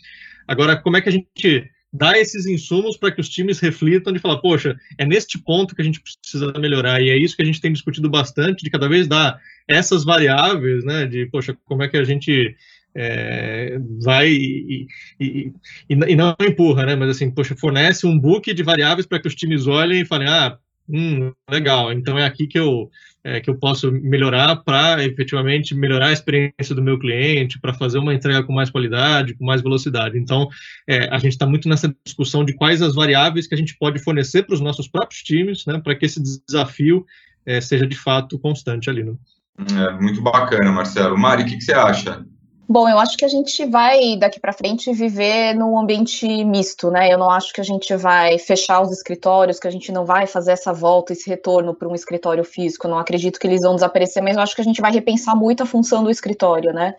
Agora, como é que a gente dá esses insumos para que os times reflitam de falar, poxa, é neste ponto que a gente precisa melhorar, e é isso que a gente tem discutido bastante, de cada vez dar essas variáveis, né, de, poxa, como é que a gente é, vai e, e, e, não empurra, né, mas assim, poxa, fornece um book de variáveis para que os times olhem e falem, ah, hum, legal, então é aqui que eu é, que eu posso melhorar para efetivamente melhorar a experiência do meu cliente, para fazer uma entrega com mais qualidade, com mais velocidade. Então, é, a gente está muito nessa discussão de quais as variáveis que a gente pode fornecer para os nossos próprios times, né, para que esse desafio é, seja de fato constante ali. Né? É, muito bacana, Marcelo. Mari, o que, que você acha? Bom, eu acho que a gente vai daqui para frente viver num ambiente misto, né? Eu não acho que a gente vai fechar os escritórios, que a gente não vai fazer essa volta, esse retorno para um escritório físico. Não acredito que eles vão desaparecer, mas eu acho que a gente vai repensar muito a função do escritório, né?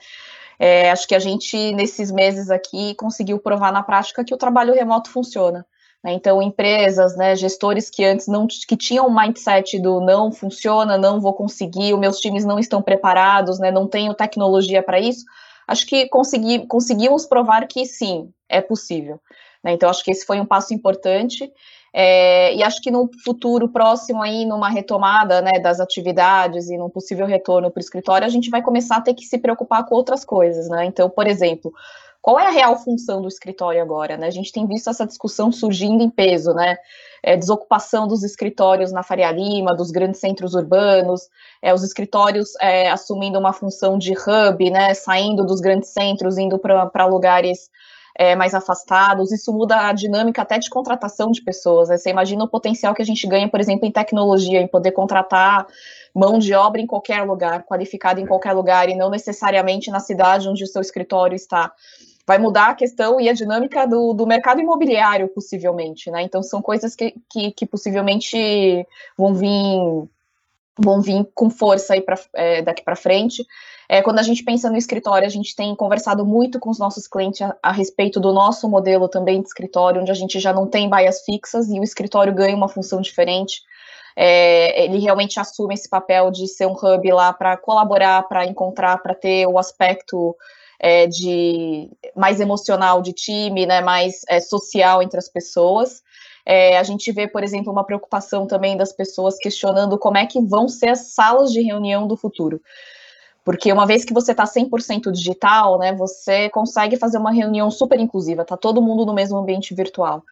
É, acho que a gente, nesses meses aqui, conseguiu provar na prática que o trabalho remoto funciona. Né? Então, empresas, né, gestores que antes não que tinham o mindset do não funciona, não vou conseguir, os meus times não estão preparados, né, não tenho tecnologia para isso, acho que consegui, conseguimos provar que sim, é possível. Né? Então, acho que esse foi um passo importante. É, e acho que no futuro próximo aí, numa retomada né, das atividades e num possível retorno para o escritório, a gente vai começar a ter que se preocupar com outras coisas, né? Então, por exemplo, qual é a real função do escritório agora? Né? A gente tem visto essa discussão surgindo em peso, né? É, desocupação dos escritórios na Faria Lima, dos grandes centros urbanos, é, os escritórios é, assumindo uma função de hub, né? Saindo dos grandes centros, indo para lugares é, mais afastados, isso muda a dinâmica até de contratação de pessoas. Né? Você imagina o potencial que a gente ganha, por exemplo, em tecnologia, em poder contratar mão de obra em qualquer lugar, qualificada em qualquer lugar, e não necessariamente na cidade onde o seu escritório está vai mudar a questão e a dinâmica do, do mercado imobiliário, possivelmente, né? Então, são coisas que, que, que possivelmente vão vir vão vir com força aí pra, é, daqui para frente. É, quando a gente pensa no escritório, a gente tem conversado muito com os nossos clientes a, a, respeito do nosso modelo também de escritório, onde a gente já não tem baias fixas e o escritório ganha uma função diferente. É, ele realmente assume esse papel de ser um hub lá para colaborar, para encontrar, para ter o aspecto é, de mais emocional de time, né, mais é, social entre as pessoas. É, a gente vê, por exemplo, uma preocupação também das pessoas questionando como é que vão ser as salas de reunião do futuro. Porque uma vez que você está 100% digital, né, você consegue fazer uma reunião super inclusiva, tá todo mundo no mesmo ambiente virtual.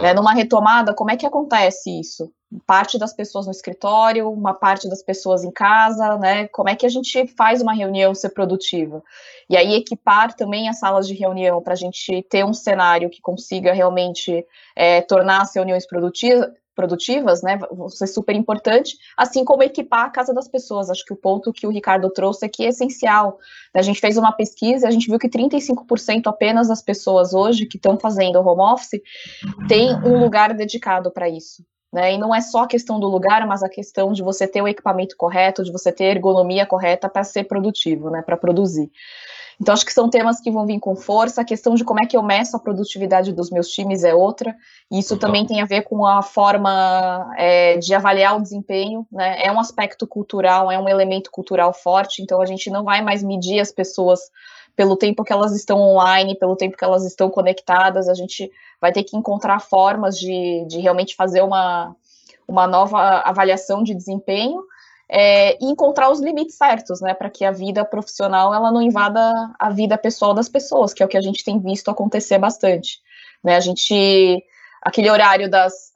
Né, numa retomada, como é que acontece isso? Parte das pessoas no escritório, uma parte das pessoas em casa, né? Como é que a gente faz uma reunião ser produtiva? E aí equipar também as salas de reunião para a gente ter um cenário que consiga realmente é, tornar as reuniões produtivas, produtivas, né, vão ser super importante, assim como equipar a casa das pessoas. Acho que o ponto que o Ricardo trouxe aqui é essencial. A gente fez uma pesquisa, a gente viu que 35% apenas das pessoas hoje que estão fazendo home office tem um lugar dedicado para isso. Né? E não é só a questão do lugar, mas a questão de você ter o equipamento correto, de você ter a ergonomia correta para ser produtivo, né, para produzir. Então, acho que são temas que vão vir com força. A questão de como é que eu meço a produtividade dos meus times é outra. E isso também tem a ver com a forma é, de avaliar o desempenho. Né? É um aspecto cultural, é um elemento cultural forte. Então, a gente não vai mais medir as pessoas pelo tempo que elas estão online, pelo tempo que elas estão conectadas. A gente vai ter que encontrar formas de, de realmente fazer uma, uma nova avaliação de desempenho é, e encontrar os limites certos, né, para que a vida profissional ela não invada a vida pessoal das pessoas, que é o que a gente tem visto acontecer bastante, né, a gente, aquele horário das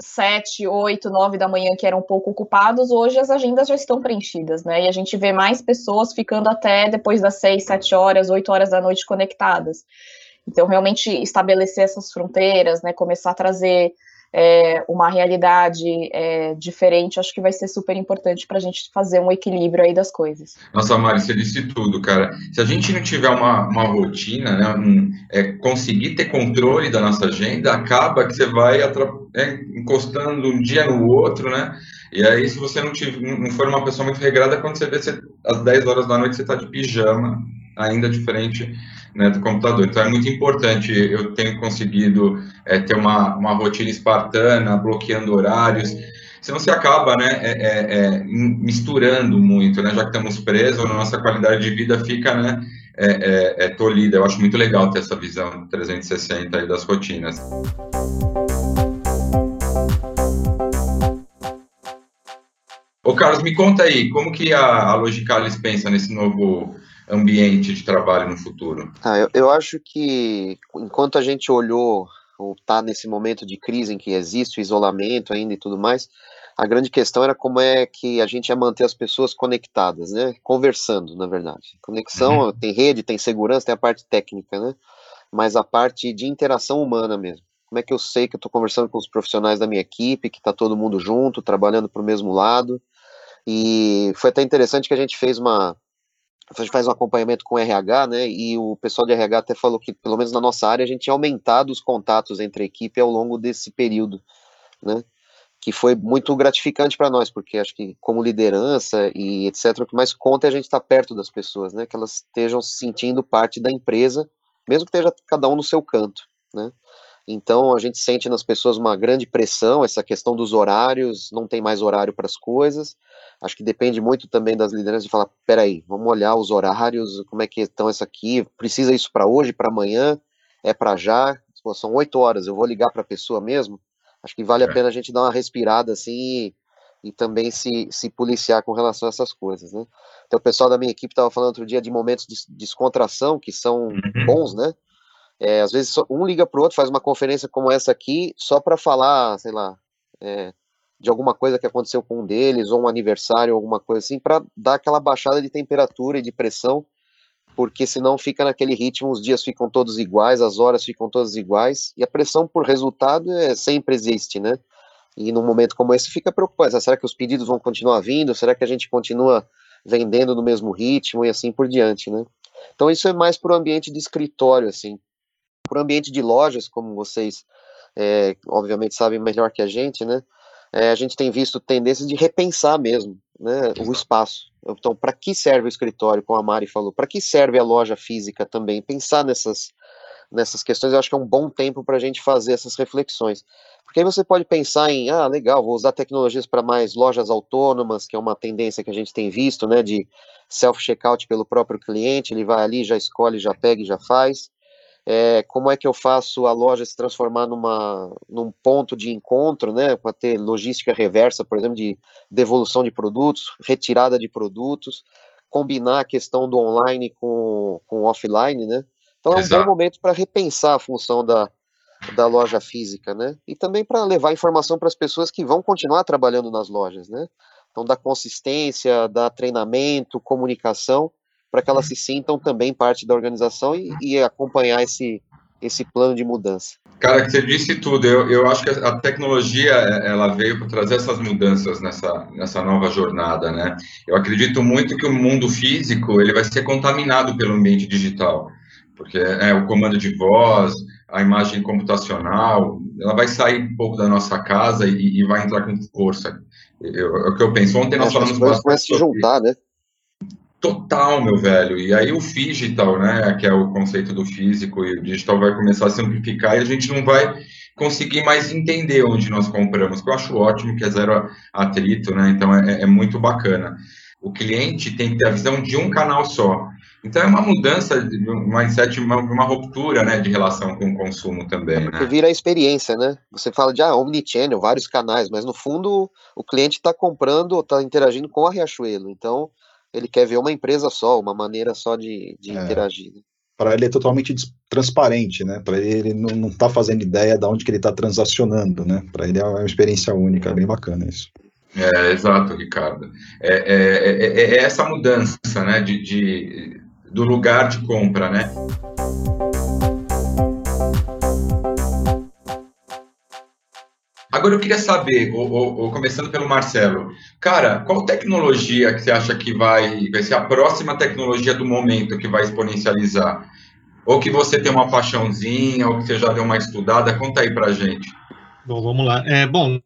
sete, oito, nove da manhã que eram um pouco ocupados, hoje as agendas já estão preenchidas, né, e a gente vê mais pessoas ficando até depois das seis, sete horas, oito horas da noite conectadas, então realmente estabelecer essas fronteiras, né, começar a trazer é, uma realidade é, diferente, acho que vai ser super importante para a gente fazer um equilíbrio aí das coisas. Nossa, Mari, você disse tudo, cara. Se a gente não tiver uma, uma rotina, né, um, é, conseguir ter controle da nossa agenda, acaba que você vai é, encostando um dia no outro, né? E aí, se você não, tiver, não for uma pessoa muito regrada, quando você vê você, às 10 horas da noite, você está de pijama, ainda diferente né, do computador. Então é muito importante, eu tenho conseguido é, ter uma, uma rotina espartana, bloqueando horários, senão você acaba né, é, é, é misturando muito, né, já que estamos presos, a nossa qualidade de vida fica né, é, é, é, tolhida. Eu acho muito legal ter essa visão 360 aí das rotinas. Ô Carlos, me conta aí, como que a, a Logicalis pensa nesse novo ambiente de trabalho no futuro? Ah, eu, eu acho que enquanto a gente olhou ou está nesse momento de crise em que existe o isolamento ainda e tudo mais, a grande questão era como é que a gente ia manter as pessoas conectadas, né? Conversando, na verdade. Conexão uhum. tem rede, tem segurança, tem a parte técnica, né? Mas a parte de interação humana mesmo. Como é que eu sei que eu estou conversando com os profissionais da minha equipe, que está todo mundo junto, trabalhando para o mesmo lado? E foi até interessante que a gente fez uma, a gente faz um acompanhamento com RH, né? E o pessoal de RH até falou que, pelo menos na nossa área, a gente tinha aumentado os contatos entre a equipe ao longo desse período, né? Que foi muito gratificante para nós, porque acho que, como liderança e etc., o que mais conta é a gente estar tá perto das pessoas, né? Que elas estejam se sentindo parte da empresa, mesmo que esteja cada um no seu canto, né? Então a gente sente nas pessoas uma grande pressão, essa questão dos horários, não tem mais horário para as coisas. Acho que depende muito também das lideranças de falar, peraí, vamos olhar os horários, como é que estão essa aqui, precisa isso para hoje, para amanhã, é para já, Pô, são oito horas, eu vou ligar para a pessoa mesmo. Acho que vale a é. pena a gente dar uma respirada assim e, e também se, se policiar com relação a essas coisas, né? Então o pessoal da minha equipe estava falando outro dia de momentos de descontração que são uhum. bons, né? É, às vezes um liga para o outro, faz uma conferência como essa aqui, só para falar, sei lá, é, de alguma coisa que aconteceu com um deles, ou um aniversário, alguma coisa assim, para dar aquela baixada de temperatura e de pressão, porque senão fica naquele ritmo, os dias ficam todos iguais, as horas ficam todas iguais, e a pressão por resultado é, sempre existe, né? E num momento como esse fica preocupado, será que os pedidos vão continuar vindo? Será que a gente continua vendendo no mesmo ritmo e assim por diante, né? Então isso é mais para o ambiente de escritório, assim para o ambiente de lojas, como vocês é, obviamente sabem melhor que a gente, né? É, a gente tem visto tendências de repensar mesmo né, o espaço. Então, para que serve o escritório, como a Mari falou? Para que serve a loja física também? Pensar nessas, nessas questões, eu acho que é um bom tempo para a gente fazer essas reflexões. Porque aí você pode pensar em, ah, legal, vou usar tecnologias para mais lojas autônomas, que é uma tendência que a gente tem visto, né, de self-checkout pelo próprio cliente, ele vai ali, já escolhe, já pega e já faz é, como é que eu faço a loja se transformar numa, num ponto de encontro, né, para ter logística reversa, por exemplo, de devolução de produtos, retirada de produtos, combinar a questão do online com, com o offline, né? Então é um Exato. bom momento para repensar a função da, da loja física, né? E também para levar informação para as pessoas que vão continuar trabalhando nas lojas, né? Então, da consistência, da treinamento, comunicação, para que elas se sintam também parte da organização e, e acompanhar esse, esse plano de mudança. Cara, que você disse tudo. Eu, eu acho que a tecnologia ela veio para trazer essas mudanças nessa, nessa nova jornada, né? Eu acredito muito que o mundo físico ele vai ser contaminado pelo ambiente digital, porque é o comando de voz, a imagem computacional, ela vai sair um pouco da nossa casa e, e vai entrar com força. Eu, é o que eu penso. Ontem nós falamos bastante. A se juntar, né? Total, meu velho. E aí o digital, né, que é o conceito do físico, e o digital vai começar a simplificar e a gente não vai conseguir mais entender onde nós compramos, que eu acho ótimo, que é zero atrito, né, então é, é muito bacana. O cliente tem que ter a visão de um canal só. Então é uma mudança de um mindset, uma, uma ruptura, né, de relação com o consumo também, é né? Vira a experiência, né? Você fala de ah, omnichannel, vários canais, mas no fundo o cliente está comprando, está interagindo com a Riachuelo. Então ele quer ver uma empresa só, uma maneira só de, de é. interagir. Né? Para ele é totalmente transparente, né? Para ele, ele não está fazendo ideia de onde que ele está transacionando, né? Para ele é uma experiência única, é bem bacana isso. É, exato, Ricardo. É, é, é, é essa mudança, né, de, de, do lugar de compra, né? Agora eu queria saber, ou, ou, ou, começando pelo Marcelo, cara, qual tecnologia que você acha que vai, vai ser a próxima tecnologia do momento que vai exponencializar? Ou que você tem uma paixãozinha, ou que você já deu uma estudada? Conta aí pra gente. Bom, vamos lá. É, bom,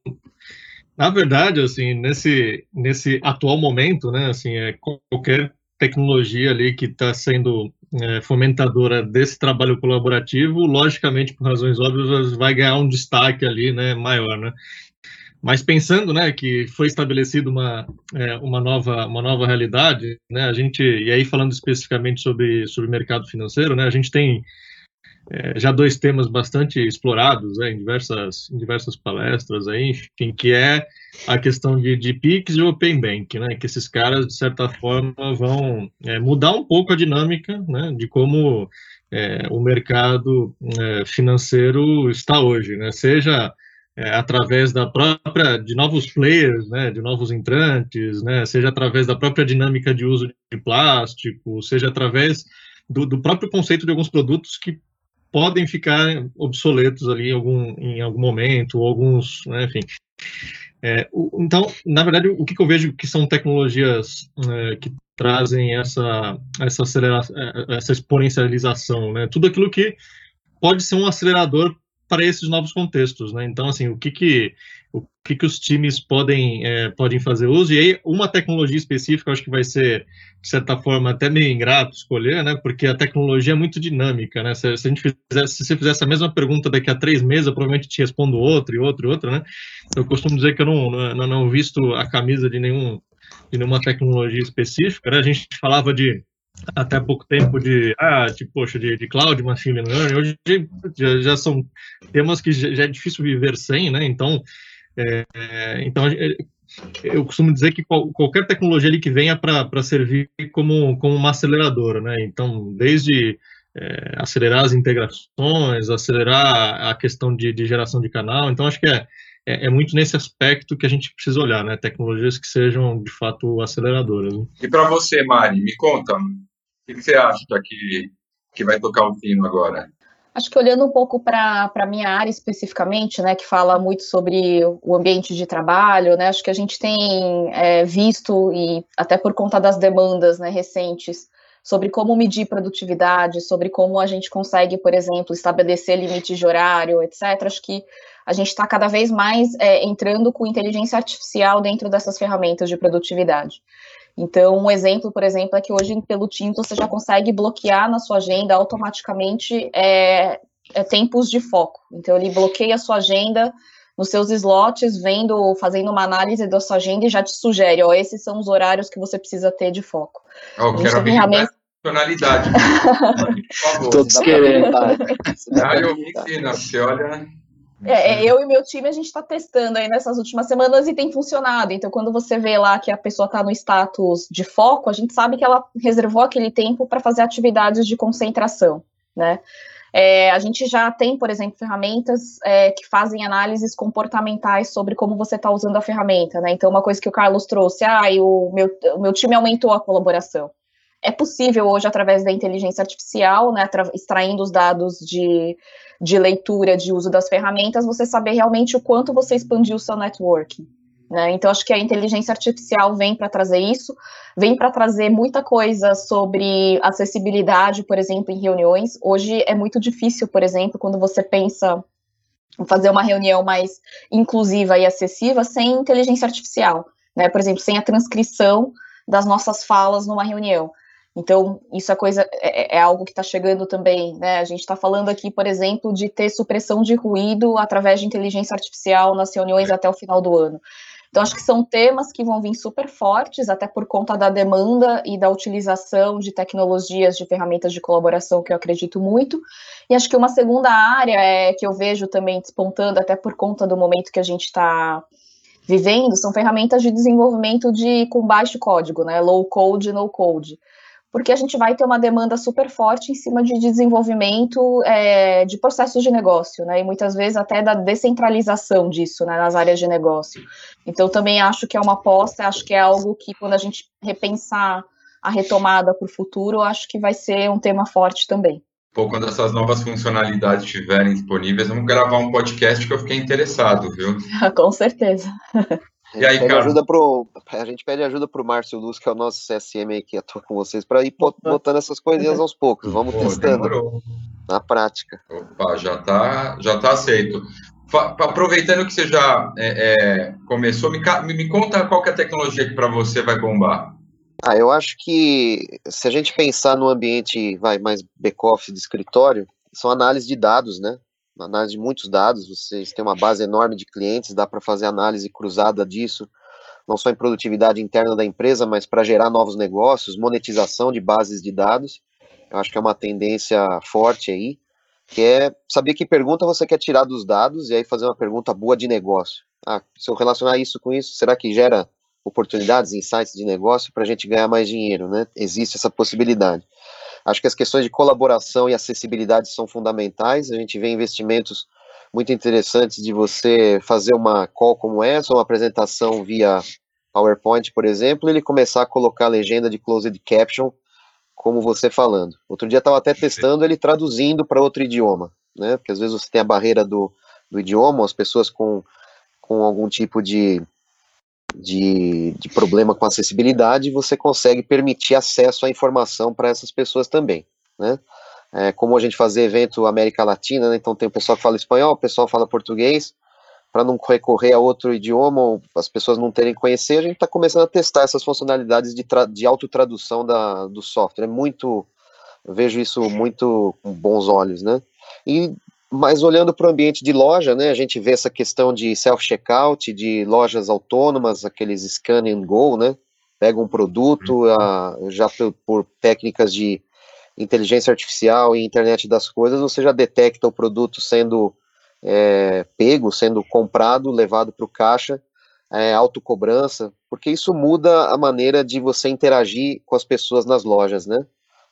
na verdade, assim, nesse, nesse atual momento, né, assim, é qualquer tecnologia ali que está sendo é, fomentadora desse trabalho colaborativo, logicamente, por razões óbvias, vai ganhar um destaque ali, né, maior, né? Mas pensando, né, que foi estabelecida uma, é, uma, nova, uma nova realidade, né, a gente, e aí falando especificamente sobre, sobre mercado financeiro, né, a gente tem é, já dois temas bastante explorados né, em, diversas, em diversas palestras, aí, enfim, que é a questão de, de PIX e Open Bank, né, que esses caras, de certa forma, vão é, mudar um pouco a dinâmica né, de como é, o mercado é, financeiro está hoje, né, seja é, através da própria de novos players, né, de novos entrantes, né, seja através da própria dinâmica de uso de plástico, seja através do, do próprio conceito de alguns produtos que podem ficar obsoletos ali em algum, em algum momento, alguns, né, enfim. É, o, então, na verdade, o que, eu vejo que são tecnologias é, que trazem essa, essa, é, essa exponencialização, né? Tudo aquilo que pode ser um acelerador para esses novos contextos, né? Então, assim, o que que o que, que os times podem é, podem fazer uso e aí uma tecnologia específica, acho que vai ser de certa forma até meio ingrato escolher, né? Porque a tecnologia é muito dinâmica, né? Se, se a gente fizesse, se você fizesse a mesma pergunta daqui a três meses, eu provavelmente te respondo outra e outra e outra, né? Eu costumo dizer que eu não não, não visto a camisa de nenhum de nenhuma tecnologia específica, né? A gente falava de até pouco tempo de, ah, tipo, poxa, de, de cloud, machine learning, hoje já, já são temas que já, já, é difícil viver sem, né? Então, é, então eu costumo dizer que qual, qualquer tecnologia ali que venha para servir como, como uma aceleradora, né? Então, desde é, acelerar as integrações, acelerar a questão de, de geração de canal, então acho que é, é, é, muito nesse aspecto que a gente precisa olhar, né? Tecnologias que sejam de fato aceleradoras. Né? E para você, Mari, me conta, o que, que você acha que, que vai tocar o fino agora? Acho que olhando um pouco para a minha área especificamente, né, que fala muito sobre o ambiente de trabalho, né, acho que a gente tem é, visto, e até por conta das demandas né, recentes, sobre como medir produtividade, sobre como a gente consegue, por exemplo, estabelecer limites de horário, etc. Acho que a gente está cada vez mais é, entrando com inteligência artificial dentro dessas ferramentas de produtividade. Então, um exemplo, por exemplo, é que hoje pelo Teams você já consegue bloquear na sua agenda automaticamente é, é, tempos de foco. Então, ele bloqueia a sua agenda nos seus slots, vendo, fazendo uma análise da sua agenda e já te sugere, ó, esses são os horários que você precisa ter de foco. Eu quero abrir ferramenta... personalidade. Por favor. Todos querendo. Ah, eu me ensino, você olha... É, é, eu e meu time a gente está testando aí nessas últimas semanas e tem funcionado. Então, quando você vê lá que a pessoa está no status de foco, a gente sabe que ela reservou aquele tempo para fazer atividades de concentração, né? É, a gente já tem, por exemplo, ferramentas é, que fazem análises comportamentais sobre como você está usando a ferramenta, né? Então, uma coisa que o Carlos trouxe, ah, o meu, o meu time aumentou a colaboração. É possível hoje, através da inteligência artificial, né, extraindo os dados de, de leitura, de uso das ferramentas, você saber realmente o quanto você expandiu o seu networking. Né? Então, acho que a inteligência artificial vem para trazer isso, vem para trazer muita coisa sobre acessibilidade, por exemplo, em reuniões. Hoje é muito difícil, por exemplo, quando você pensa em fazer uma reunião mais inclusiva e acessível sem inteligência artificial, né? Por exemplo, sem a transcrição das nossas falas numa reunião. Então, isso é coisa, é, é algo que está chegando também, né? A gente está falando aqui, por exemplo, de ter supressão de ruído através de inteligência artificial nas reuniões até o final do ano. Então, acho que são temas que vão vir super fortes, até por conta da demanda e da utilização de tecnologias, de ferramentas de colaboração, que eu acredito muito. E acho que uma segunda área é que eu vejo também despontando, até por conta do momento que a gente está vivendo, são ferramentas de desenvolvimento de com baixo código, né? Low code, no code porque a gente vai ter uma demanda super forte em cima de desenvolvimento é, de processos de negócio, né? E muitas vezes até da descentralização disso, né, nas áreas de negócio. Então, também acho que é uma aposta, acho que é algo que, quando a gente repensar a retomada para o futuro, acho que vai ser um tema forte também. Pô, quando essas novas funcionalidades estiverem disponíveis, vamos gravar um podcast que eu fiquei interessado, viu? Com certeza. E aí, cara? Ajuda pro, a gente pede ajuda pro Márcio Luz, que é o nosso CSM aí que atua com vocês, para ir botando essas coisinhas aos poucos. Vamos Pô, testando demorou. na prática. Opa, já tá, já tá aceito. Aproveitando que você já é, é, começou, me, me conta qual que é a tecnologia que para você vai bombar. Ah, eu acho que se a gente pensar no ambiente vai mais back-office de escritório, são análise de dados, né? Análise de muitos dados, vocês têm uma base enorme de clientes, dá para fazer análise cruzada disso, não só em produtividade interna da empresa, mas para gerar novos negócios, monetização de bases de dados. Eu acho que é uma tendência forte aí, que é saber que pergunta você quer tirar dos dados e aí fazer uma pergunta boa de negócio. Ah, se eu relacionar isso com isso, será que gera oportunidades, insights de negócio para a gente ganhar mais dinheiro, né? Existe essa possibilidade. Acho que as questões de colaboração e acessibilidade são fundamentais. A gente vê investimentos muito interessantes de você fazer uma call como essa, uma apresentação via PowerPoint, por exemplo, e ele começar a colocar a legenda de closed caption, como você falando. Outro dia estava até testando ele traduzindo para outro idioma, né? Porque às vezes você tem a barreira do, do idioma, as pessoas com, com algum tipo de de, de problema com acessibilidade, você consegue permitir acesso à informação para essas pessoas também, né? É, como a gente fazer evento América Latina, né? então tem o pessoal que fala espanhol, o pessoal fala português, para não recorrer a outro idioma ou as pessoas não terem que conhecer, a gente está começando a testar essas funcionalidades de, de autotradução da, do software. É muito, eu vejo isso muito com bons olhos, né? E mas olhando para o ambiente de loja, né, a gente vê essa questão de self-checkout, de lojas autônomas, aqueles scan and go, né, pega um produto uhum. a, já por, por, técnicas de inteligência artificial e internet das coisas, você já detecta o produto sendo é, pego, sendo comprado, levado para o caixa, é, autocobrança, porque isso muda a maneira de você interagir com as pessoas nas lojas, né?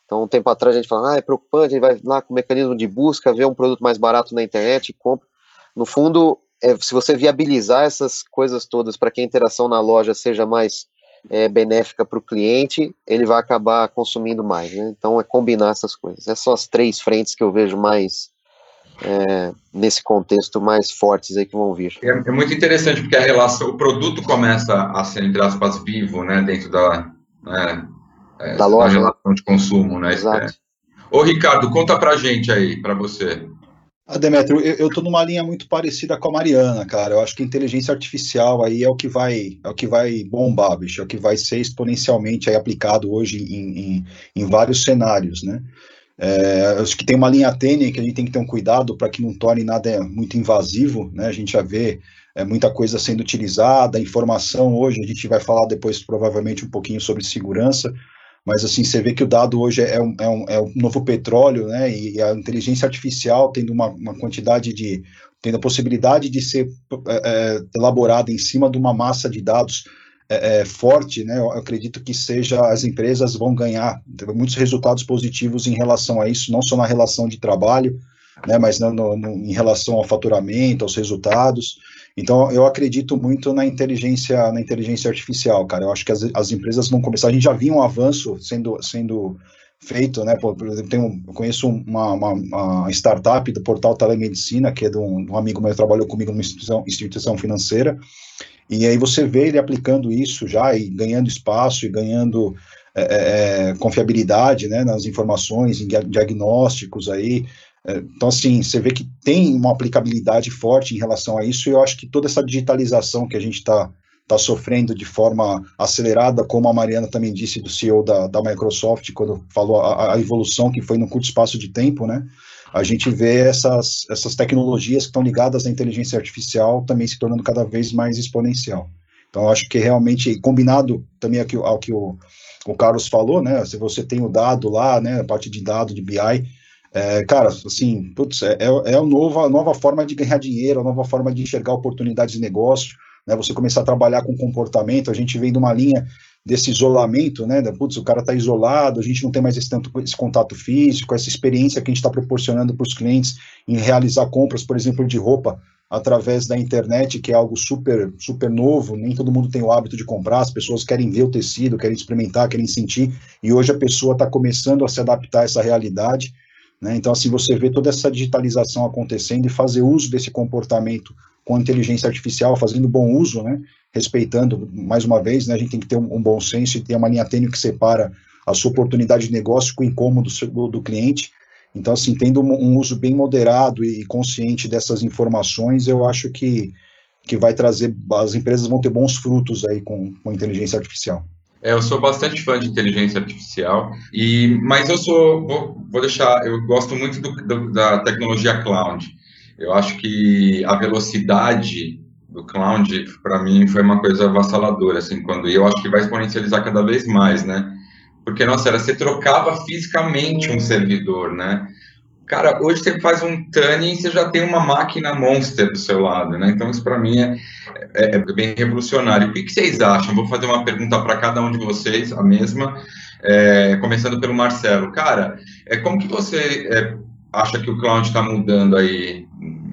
Então, um tempo atrás a gente fala, ah, é preocupante, gente vai lá com o mecanismo de busca, ver um produto mais barato na internet e compra. No fundo, é, se você viabilizar essas coisas todas para que a interação na loja seja mais é, benéfica para o cliente, ele vai acabar consumindo mais. Né? Então, é combinar essas coisas. Essas são as três frentes que eu vejo mais é, nesse contexto mais fortes aí que vão vir. É, é, muito interessante porque a relação, o produto começa a ser entre aspas vivo, né, dentro da né, é, da loja. Né? relação de consumo, né? Exato. É. Ô, Ricardo, conta pra gente aí, para você. A ah, Demetrio, eu, eu tô numa linha muito parecida com a Mariana, cara. Eu acho que a inteligência artificial aí é o que vai, é o que vai bombar, bicho, é o que vai ser exponencialmente aí aplicado hoje em, em, em vários cenários, né? É, acho que tem uma linha tênue que a gente tem que ter um cuidado para que não torne nada muito invasivo, né? A gente já vê é, muita coisa sendo utilizada, informação hoje, a gente vai falar depois provavelmente um pouquinho sobre segurança, mas assim, você vê que o dado hoje é um, é um, é um novo petróleo, né, e a inteligência artificial tendo uma, uma quantidade de, tendo a possibilidade de ser é, é, elaborada em cima de uma massa de dados é, é, forte, né, eu acredito que seja, as empresas vão ganhar muitos resultados positivos em relação a isso, não só na relação de trabalho, né, mas no, no, em relação ao faturamento, aos resultados, Então, eu acredito muito na inteligência, na inteligência artificial, cara. Eu acho que as, as empresas vão começar. A gente já viu um avanço sendo, sendo feito, né? Por, exemplo, tenho, eu conheço uma, uma, uma, startup do portal Telemedicina, que é de um, um amigo meu que trabalhou comigo numa instituição, instituição financeira. E aí você vê ele aplicando isso já e ganhando espaço e ganhando é, é, é confiabilidade né, nas informações, em diagnósticos aí. É, então, assim, você vê que tem uma aplicabilidade forte em relação a isso, e eu acho que toda essa digitalização que a gente está tá sofrendo de forma acelerada, como a Mariana também disse do CEO da, da Microsoft, quando falou a, a evolução que foi num curto espaço de tempo, né? A gente vê essas, essas tecnologias que estão ligadas à inteligência artificial também se tornando cada vez mais exponencial. Então, acho que realmente, combinado também aqui, ao que o, o Carlos falou, né? Se você tem o dado lá, né? A parte de dado, de BI, é, cara, assim, putz, é, é, é a, nova, a nova forma de ganhar dinheiro, a nova forma de enxergar oportunidades de negócio, né? Você começar a trabalhar com comportamento, a gente vem de uma linha desse isolamento, né? Putz, o cara está isolado, a gente não tem mais esse, tanto, esse contato físico, essa experiência que a gente está proporcionando para os clientes em realizar compras, por exemplo, de roupa através da internet, que é algo super, super novo, nem todo mundo tem o hábito de comprar, as pessoas querem ver o tecido, querem experimentar, querem sentir, e hoje a pessoa está começando a se adaptar a essa realidade, né? Então, assim, você vê toda essa digitalização acontecendo e fazer uso desse comportamento com inteligência artificial, fazendo bom uso, né? respeitando, mais uma vez, né? a gente tem que ter um, um bom senso e ter uma linha tênue que separa a sua oportunidade de negócio com o incômodo do, do cliente. Então, assim, tendo um, um, uso bem moderado e consciente dessas informações, eu acho que, que vai trazer, as empresas vão ter bons frutos aí com, com inteligência artificial. É, eu sou bastante fã de inteligência artificial, e, mas eu sou, vou, vou deixar, eu gosto muito do, do, da tecnologia cloud. Eu acho que a velocidade do cloud, para mim, foi uma coisa avassaladora, assim, quando, e eu acho que vai exponencializar cada vez mais, né? Porque, nossa, era, você trocava fisicamente um servidor, né? Cara, hoje você faz um tuning e você já tem uma máquina monster do seu lado, né? Então, isso para mim é, é, é, bem revolucionário. O que, que, vocês acham? Vou fazer uma pergunta para cada um de vocês, a mesma, é, começando pelo Marcelo. Cara, é, como que você é, acha que o cloud está mudando aí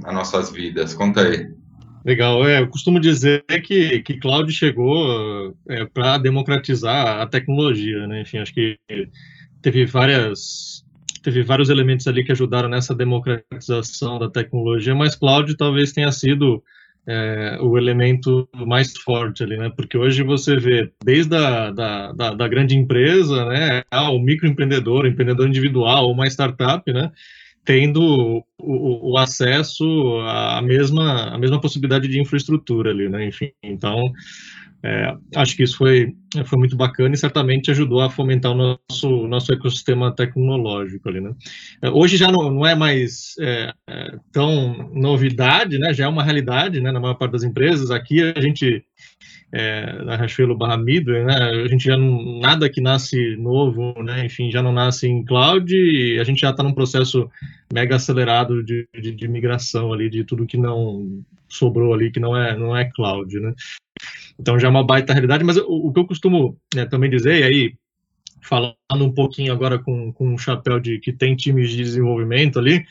as nossas vidas? Conta aí. Legal, é, eu costumo dizer que, que cloud chegou é, para democratizar a tecnologia, né? Enfim, acho que teve várias teve vários elementos ali que ajudaram nessa democratização da tecnologia, mas cloud talvez tenha sido é, o elemento mais forte ali, né? Porque hoje você vê desde a da, da, da grande empresa, né, ao microempreendedor, empreendedor individual, uma startup, né? Tendo o, o, acesso à mesma, à mesma possibilidade de infraestrutura ali, né? Enfim, então é, acho que isso foi, foi muito bacana e certamente ajudou a fomentar o nosso, nosso ecossistema tecnológico ali, né? É, hoje já não, não é mais é, é, tão novidade, né? Já é uma realidade, né? Na maior parte das empresas. Aqui a gente, é, na Riachuelo Barra Midway, né? A gente já não, nada que nasce novo, né? Enfim, já não nasce em cloud e a gente já está num processo mega acelerado de, de, de migração ali de tudo que não sobrou ali que não é não é cloud, né? Então já é uma baita realidade, mas o, o que eu costumo né, também dizer, e aí falando um pouquinho agora com, com um chapéu de que tem times de desenvolvimento ali,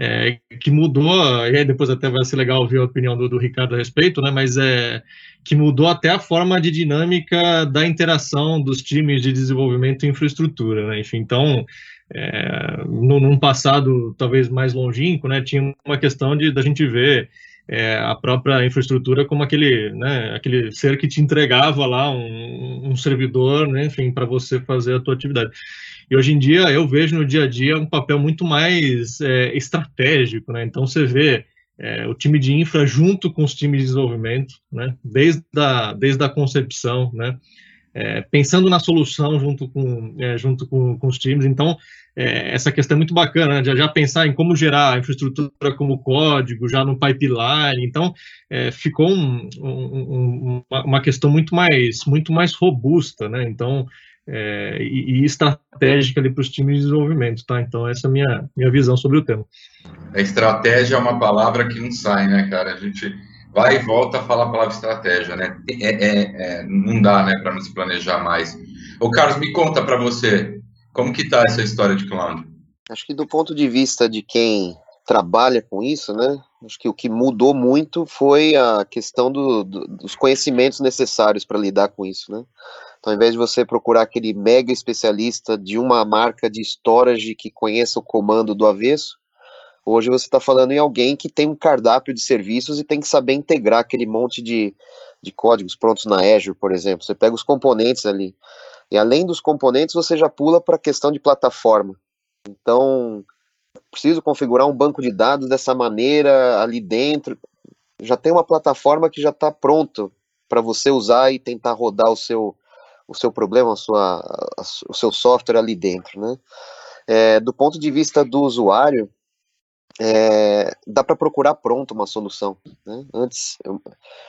é, que mudou, e aí depois até vai ser legal ouvir a opinião do, do, Ricardo a respeito, né, mas é que mudou até a forma de dinâmica da interação dos times de desenvolvimento e infraestrutura, né, enfim, então, é, no, num passado talvez mais longínquo, né, tinha uma questão de da gente ver é, a própria infraestrutura como aquele, né, aquele ser que te entregava lá um, um servidor, né, enfim, para você fazer a tua atividade. E hoje em dia eu vejo no dia a dia um papel muito mais é, estratégico, né? Então você vê é, o time de infra junto com os times de desenvolvimento, né? Desde a, desde a concepção, né? É, pensando na solução junto com, é, junto com, com os times. Então, é, essa questão é muito bacana, né? já, já, pensar em como gerar infraestrutura como código, já no pipeline, então é, ficou um, um, uma questão muito mais, muito mais robusta, né? Então, é, e, e, estratégica ali para os times de desenvolvimento, tá? Então, essa é a minha, minha visão sobre o tema. A estratégia é uma palavra que não sai, né, cara? A gente vai e volta a falar a palavra estratégia, né? É, é, é não dá, né, para não se planejar mais. Ô, Carlos, me conta para você, como que está essa história de cloud? Acho que do ponto de vista de quem trabalha com isso, né? Acho que o que mudou muito foi a questão do, do, dos conhecimentos necessários para lidar com isso, né? Então, ao invés de você procurar aquele mega especialista de uma marca de storage que conheça o comando do avesso, hoje você está falando em alguém que tem um cardápio de serviços e tem que saber integrar aquele monte de, de códigos prontos na Azure, por exemplo. Você pega os componentes ali. E além dos componentes, você já pula para a questão de plataforma. Então, preciso configurar um banco de dados dessa maneira ali dentro. Já tem uma plataforma que já está pronto para você usar e tentar rodar o seu, o seu problema, a sua, a, o seu software ali dentro, né? É, do ponto de vista do usuário, é, dá para procurar pronto uma solução. Né? Antes, eu,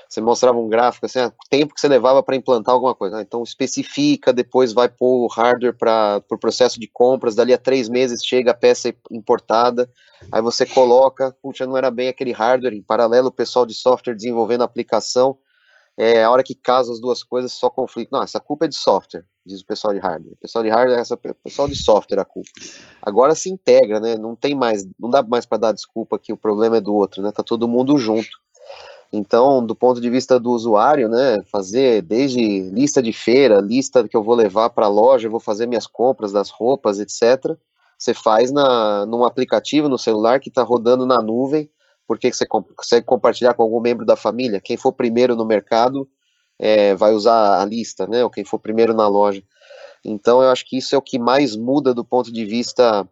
você mostrava um gráfico, assim, ah, tempo que você levava para implantar alguma coisa. Ah, então, especifica, depois vai pôr o hardware para o pro processo de compras, dali a três meses chega a peça importada, aí você coloca, puxa, não era bem aquele hardware, em paralelo o pessoal de software desenvolvendo a aplicação, é a hora que casa as duas coisas, só conflito. Não, essa culpa é de software, diz o pessoal de hardware. O pessoal de hardware é essa pessoal de software a culpa. Agora se integra, né? Não tem mais, não dá mais para dar desculpa que o problema é do outro, né? Tá todo mundo junto. Então, do ponto de vista do usuário, né, fazer desde lista de feira, lista que eu vou levar para a loja, vou fazer minhas compras das roupas, etc. Você faz na, num aplicativo no celular que está rodando na nuvem porque você consegue compartilhar com algum membro da família. Quem for primeiro no mercado é, vai usar a lista, né? Ou quem for primeiro na loja. Então, eu acho que isso é o que mais muda do ponto de vista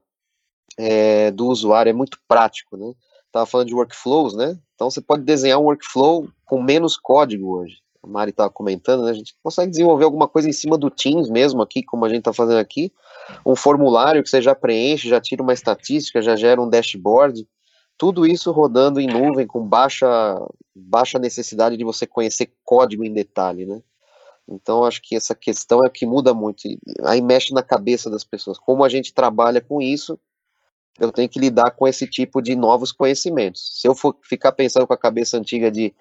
é, do usuário, é muito prático, né? Estava falando de workflows, né? Então, você pode desenhar um workflow com menos código hoje. A Mari estava comentando, né? A gente consegue desenvolver alguma coisa em cima do Teams mesmo aqui, como a gente está fazendo aqui. Um formulário que você já preenche, já tira uma estatística, já gera um dashboard tudo isso rodando em nuvem com baixa, baixa necessidade de você conhecer código em detalhe, né? Então, acho que essa questão é que muda muito. Aí mexe na cabeça das pessoas. Como a gente trabalha com isso, eu tenho que lidar com esse tipo de novos conhecimentos. Se eu for ficar pensando com a cabeça antiga de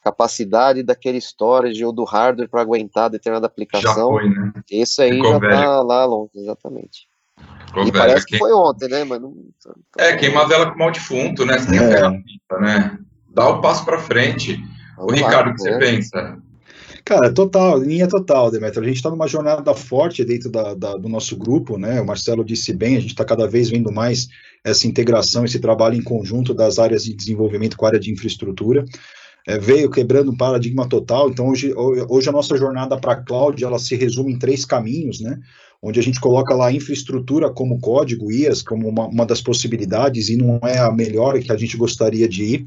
capacidade daquele storage ou do hardware para aguentar determinada aplicação, já foi, né? esse aí Ficou já está lá longe, exatamente. Ficou e velho, parece que foi ontem, né? Mas não... É, queima a vela com mal defunto, né? Você tem é. a ferramenta, né? Dá o passo para frente. Vamos o Ricardo, o que você é. pensa? Cara, total, linha total, Demetrio. A gente está numa jornada forte dentro da, da, do nosso grupo, né? O Marcelo disse bem, a gente está cada vez vendo mais essa integração, esse trabalho em conjunto das áreas de desenvolvimento com a área de infraestrutura. É, veio quebrando um paradigma total. Então, hoje, hoje a nossa jornada para a cloud ela se resume em três caminhos, né? Onde a gente coloca lá infraestrutura como código, IAS, como uma, uma das possibilidades, e não é a melhor que a gente gostaria de ir.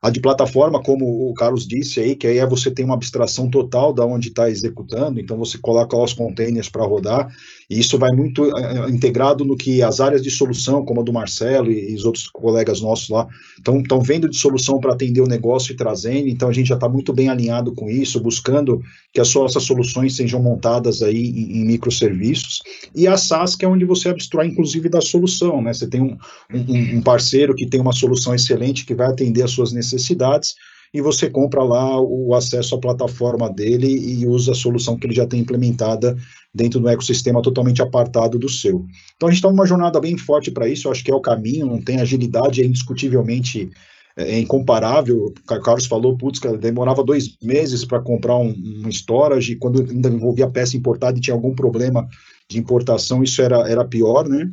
A de plataforma, como o Carlos disse aí, que aí é você tem uma abstração total da onde está executando, então você coloca lá os containers para rodar, e isso vai muito uh, integrado no que as áreas de solução, como a do Marcelo e, e os outros colegas nossos lá, estão vendo de solução para atender o negócio e trazendo, então a gente já está muito bem alinhado com isso, buscando que as nossas soluções sejam montadas aí em, em, microserviços, e a SaaS, que é onde você abstrai, inclusive, da solução, né? Você tem um, um, um parceiro que tem uma solução excelente que vai atender as suas necessidades, e você compra lá o acesso à plataforma dele e usa a solução que ele já tem implementada dentro do ecossistema totalmente apartado do seu. Então a gente está numa jornada bem forte para isso, eu acho que é o caminho, não tem agilidade, é indiscutivelmente é incomparável. O Carlos falou, putz, cara, demorava dois meses para comprar um, um storage, quando ainda envolvia peça importada e tinha algum problema de importação, isso era, era pior, né?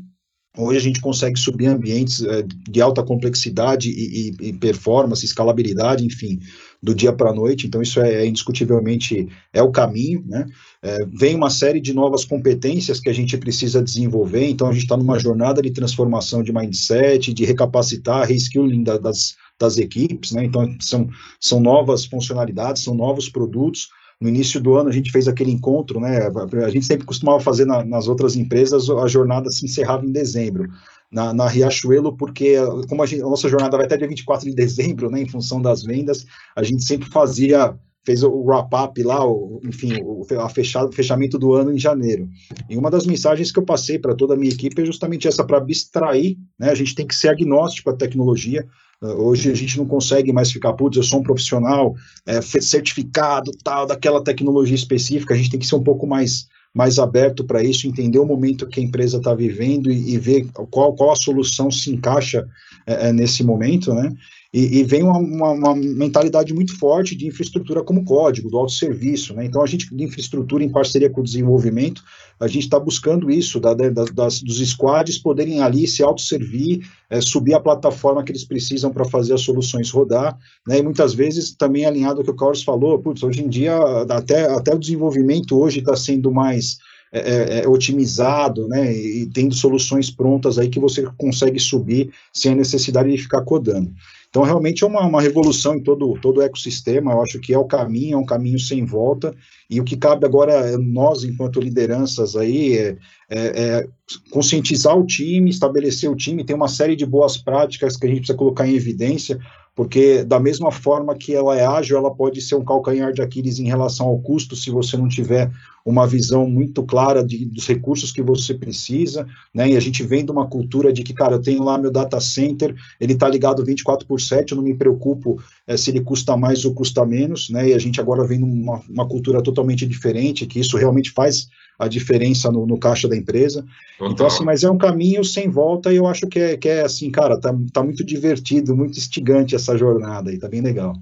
Hoje a gente consegue subir ambientes é, de alta complexidade e, e, e, performance, escalabilidade, enfim, do dia para a noite. Então isso é, é, indiscutivelmente é o caminho, né? É, vem uma série de novas competências que a gente precisa desenvolver. Então a gente está numa jornada de transformação de mindset, de recapacitar, reskilling da, das, das equipes, né? Então são, são novas funcionalidades, são novos produtos no início do ano a gente fez aquele encontro, né? A gente sempre costumava fazer na, nas outras empresas, a jornada se encerrava em dezembro. Na, na Riachuelo, porque como a, gente, a, nossa jornada vai até dia 24 de dezembro, né, em função das vendas, a gente sempre fazia, fez o wrap-up lá, o, enfim, o a fechado, fechamento do ano em janeiro. E uma das mensagens que eu passei para toda a minha equipe é justamente essa, para abstrair, né, a gente tem que ser agnóstico à tecnologia, Hoje a gente não consegue mais ficar, putz, eu sou um profissional é, certificado, tal, daquela tecnologia específica, a gente tem que ser um pouco mais, mais aberto para isso, entender o momento que a empresa está vivendo e, e, ver qual, qual a solução se encaixa é, é, nesse momento, né? E, e vem uma, uma, uma, mentalidade muito forte de infraestrutura como código, do autosserviço, né? Então, a gente, de infraestrutura em parceria com o desenvolvimento, a gente está buscando isso, da, da, das, dos squads poderem ali se autosservir, é, subir a plataforma que eles precisam para fazer as soluções rodar, né? E muitas vezes também alinhado ao que o Carlos falou, putz, hoje em dia, até, até o desenvolvimento hoje está sendo mais é, é, é, otimizado, né, e tendo soluções prontas aí que você consegue subir sem a necessidade de ficar codando. Então, realmente é uma, uma revolução em todo, todo o ecossistema, eu acho que é o caminho, é um caminho sem volta, e o que cabe agora é nós, enquanto lideranças aí, é, é, é conscientizar o time, estabelecer o time, tem uma série de boas práticas que a gente precisa colocar em evidência, porque da mesma forma que ela é ágil, ela pode ser um calcanhar de Aquiles em relação ao custo, se você não tiver uma visão muito clara de, dos recursos que você precisa, né, e a gente vem de uma cultura de que, cara, eu tenho lá meu data center, ele está ligado 24 por 7, eu não me preocupo é, se ele custa mais ou custa menos, né, e a gente agora vem numa uma cultura totalmente diferente, que isso realmente faz a diferença no, no caixa da empresa. Total. Então, assim, mas é um caminho sem volta e eu acho que é, que é assim, cara, tá, tá muito divertido, muito instigante essa jornada aí, tá bem legal.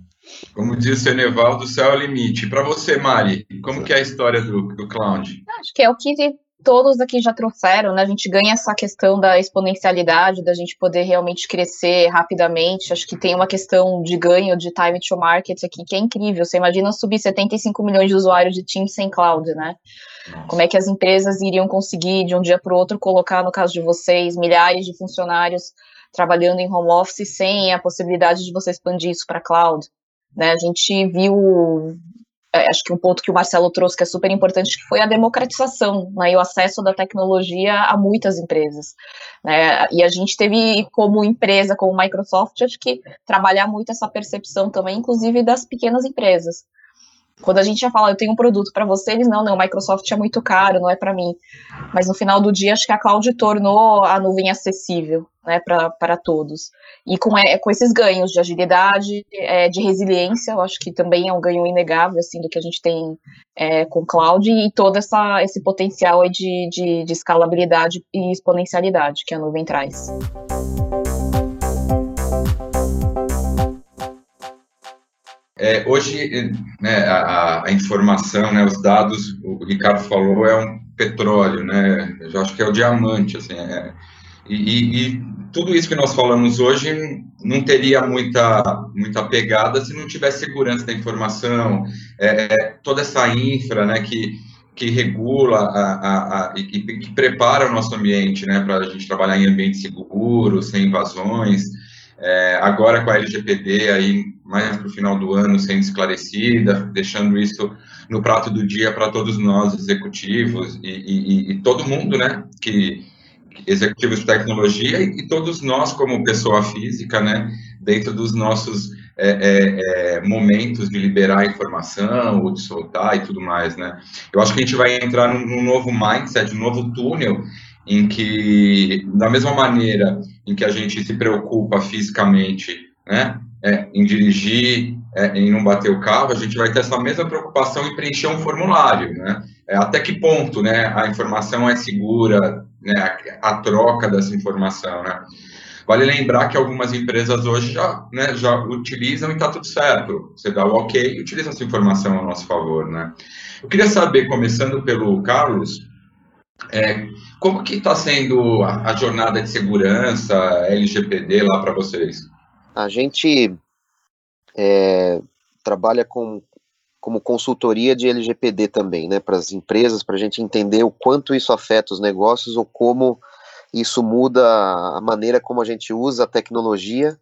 Como disse o Eneval, do céu é o limite. Para você, Mari, como que é a história do, do cloud? Acho que é o que todos aqui já trouxeram, né? A gente ganha essa questão da exponencialidade, da gente poder realmente crescer rapidamente. Acho que tem uma questão de ganho de time to market aqui que é incrível. Você imagina subir 75 milhões de usuários de Teams sem cloud, né? Nossa. Como é que as empresas iriam conseguir, de um dia para o outro, colocar, no caso de vocês, milhares de funcionários trabalhando em home office sem a possibilidade de você expandir isso para cloud? Né? A gente viu acho que um ponto que o Marcelo trouxe que é super importante, foi a democratização né, e o acesso da tecnologia a muitas empresas. Né, e a gente teve, como empresa, como Microsoft, acho que trabalhar muito essa percepção também, inclusive das pequenas empresas. Quando a gente já fala, eu tenho um produto para você, eles não, não, Microsoft é muito caro, não é para mim. Mas no final do dia, acho que a cloud tornou a nuvem acessível, né, para todos. E com, é, com esses ganhos de agilidade, é, de resiliência, eu acho que também é um ganho inegável, assim, do que a gente tem é, com cloud e todo essa, esse potencial de, de, de escalabilidade e exponencialidade que a nuvem traz. É, hoje, né, a, a, informação, né, os dados, o Ricardo falou, é um petróleo, né? Eu acho que é o diamante, assim. É, e, e, tudo isso que nós falamos hoje não teria muita, muita pegada se não tivesse segurança da informação, é, é toda essa infra, né, que, que regula a, a, e que, que, prepara o nosso ambiente, né, para a gente trabalhar em ambiente seguro, sem invasões. É, agora com a LGPD aí mais para o final do ano sendo esclarecida, deixando isso no prato do dia para todos nós executivos e, e, e, todo mundo, né, que executivos de tecnologia e, e, todos nós como pessoa física, né, dentro dos nossos é, é, é, momentos de liberar informação ou de soltar e tudo mais, né. Eu acho que a gente vai entrar num, num novo mindset, um novo túnel em que, da mesma maneira em que a gente se preocupa fisicamente, né, é, em dirigir, é, em não bater o carro, a gente vai ter essa mesma preocupação em preencher um formulário, né? É, até que ponto, né, a informação é segura, né, a, a, troca dessa informação, né? Vale lembrar que algumas empresas hoje já, né, já utilizam e está tudo certo. Você dá o ok e utiliza essa informação a nosso favor, né? Eu queria saber, começando pelo Carlos, é, como que está sendo a, a jornada de segurança LGPD lá para vocês? A gente é, trabalha com, como consultoria de LGPD também, né, para as empresas, para a gente entender o quanto isso afeta os negócios ou como isso muda a maneira como a gente usa a tecnologia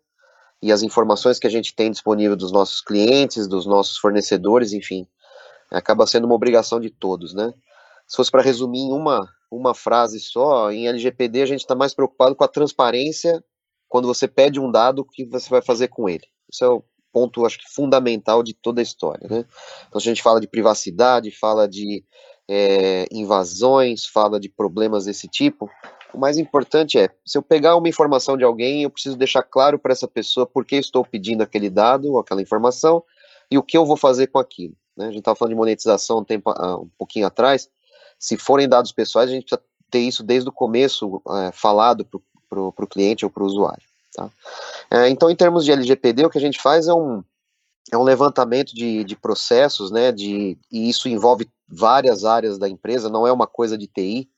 e as informações que a gente tem disponível dos nossos clientes, dos nossos fornecedores, enfim, acaba sendo uma obrigação de todos, né? Se fosse para resumir em uma, uma frase só, em LGPD a gente está mais preocupado com a transparência quando você pede um dado, o que você vai fazer com ele? Isso é o ponto, acho que, fundamental de toda a história, né? Então, a gente fala de privacidade, fala de é, invasões, fala de problemas desse tipo, o mais importante é, se eu pegar uma informação de alguém, eu preciso deixar claro para essa pessoa por que estou pedindo aquele dado ou aquela informação e o que eu vou fazer com aquilo. Né? A gente estava falando de monetização um, tempo, uh, um pouquinho atrás. Se forem dados pessoais, a gente precisa ter isso desde o começo é, falado para o cliente ou para o usuário. Tá? É, então, em termos de LGPD, o que a gente faz é um, é um levantamento de, de processos, né, de, e isso envolve várias áreas da empresa, não é uma coisa de TI,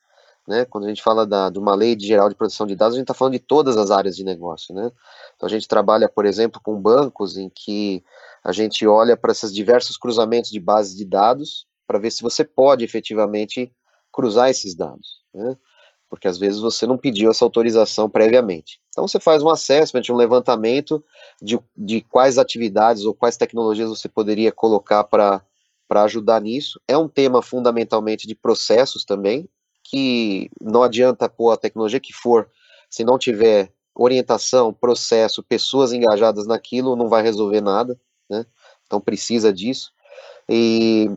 né, quando a gente fala da, de uma lei de geral de proteção de dados, a gente está falando de todas as áreas de negócio, né, então a gente trabalha, por exemplo, com bancos em que a gente olha para esses diversos cruzamentos de bases de dados para ver se você pode efetivamente cruzar esses dados, né, porque às vezes você não pediu essa autorização previamente. Então você faz um assessment, um levantamento de, de quais atividades ou quais tecnologias você poderia colocar para ajudar nisso. É um tema fundamentalmente de processos também, que não adianta pôr a tecnologia que for, se não tiver orientação, processo, pessoas engajadas naquilo, não vai resolver nada, né? Então precisa disso. E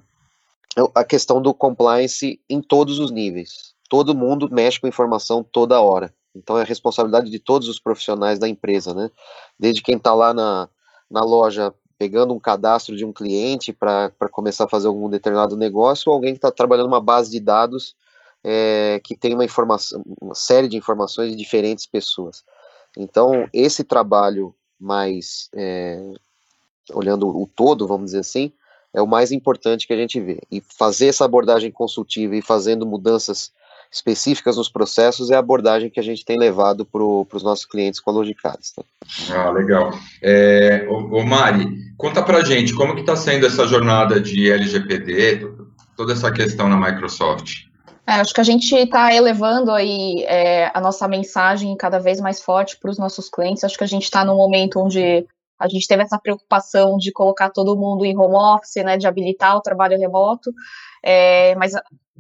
a questão do compliance em todos os níveis todo mundo mexe com informação toda hora. Então é responsabilidade de todos os profissionais da empresa, né? Desde quem está lá na, na loja pegando um cadastro de um cliente para começar a fazer algum determinado negócio, ou alguém que está trabalhando uma base de dados é, que tem uma informação, uma série de informações de diferentes pessoas. Então esse trabalho mais é, olhando o todo, vamos dizer assim, é o mais importante que a gente vê. E fazer essa abordagem consultiva e fazendo mudanças específicas nos processos é a abordagem que a gente tem levado para os nossos clientes com a Logicalis. Tá? Ah, legal. É, ô, ô Mari, conta para gente como que está sendo essa jornada de LGPD, toda essa questão na Microsoft. É, acho que a gente está elevando aí é, a nossa mensagem cada vez mais forte para os nossos clientes. Acho que a gente está num momento onde a gente teve essa preocupação de colocar todo mundo em home office, né, de habilitar o trabalho remoto, é, mas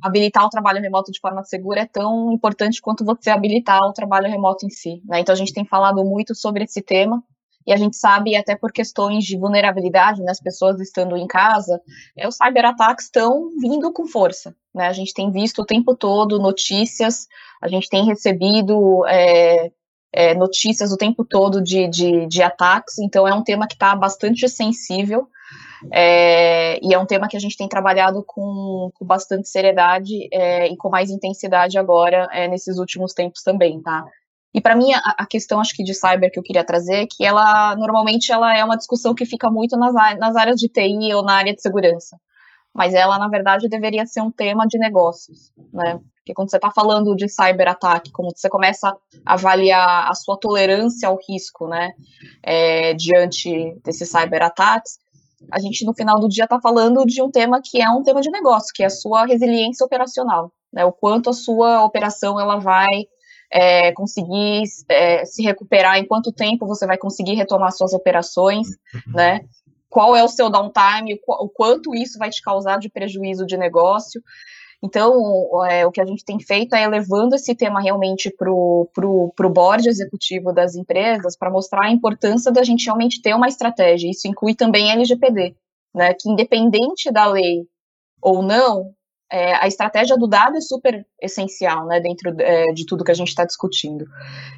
habilitar o trabalho remoto de forma segura é tão importante quanto você habilitar o trabalho remoto em si. Né? Então a gente tem falado muito sobre esse tema e a gente sabe até por questões de vulnerabilidade, né, as pessoas estando em casa, é, os cyberataques estão vindo com força. Né? A gente tem visto o tempo todo notícias, a gente tem recebido é, é, notícias o tempo todo de, de, de ataques, então é um tema que está bastante sensível. É, e é um tema que a gente tem trabalhado com, com bastante seriedade é, e com mais intensidade agora é, nesses últimos tempos também, tá? E para mim a, a, questão acho que de cyber que eu queria trazer é que ela normalmente ela é uma discussão que fica muito nas, nas áreas de TI ou na área de segurança, mas ela na verdade deveria ser um tema de negócios, né? Porque quando você está falando de cyberataque, como você começa a avaliar a sua tolerância ao risco, né, é, diante desses cyberataques, a gente no final do dia está falando de um tema que é um tema de negócio, que é a sua resiliência operacional, né? O quanto a sua operação ela vai é, conseguir é, se recuperar, em quanto tempo você vai conseguir retomar suas operações, né? Qual é o seu downtime, o quanto isso vai te causar de prejuízo de negócio. Então, é, o que a gente tem feito é levando esse tema realmente para o pro, pro board executivo das empresas para mostrar a importância da gente realmente ter uma estratégia. Isso inclui também LGPD, né, que independente da lei ou não, é, a estratégia do dado é super essencial, né, dentro é, de tudo que a gente está discutindo.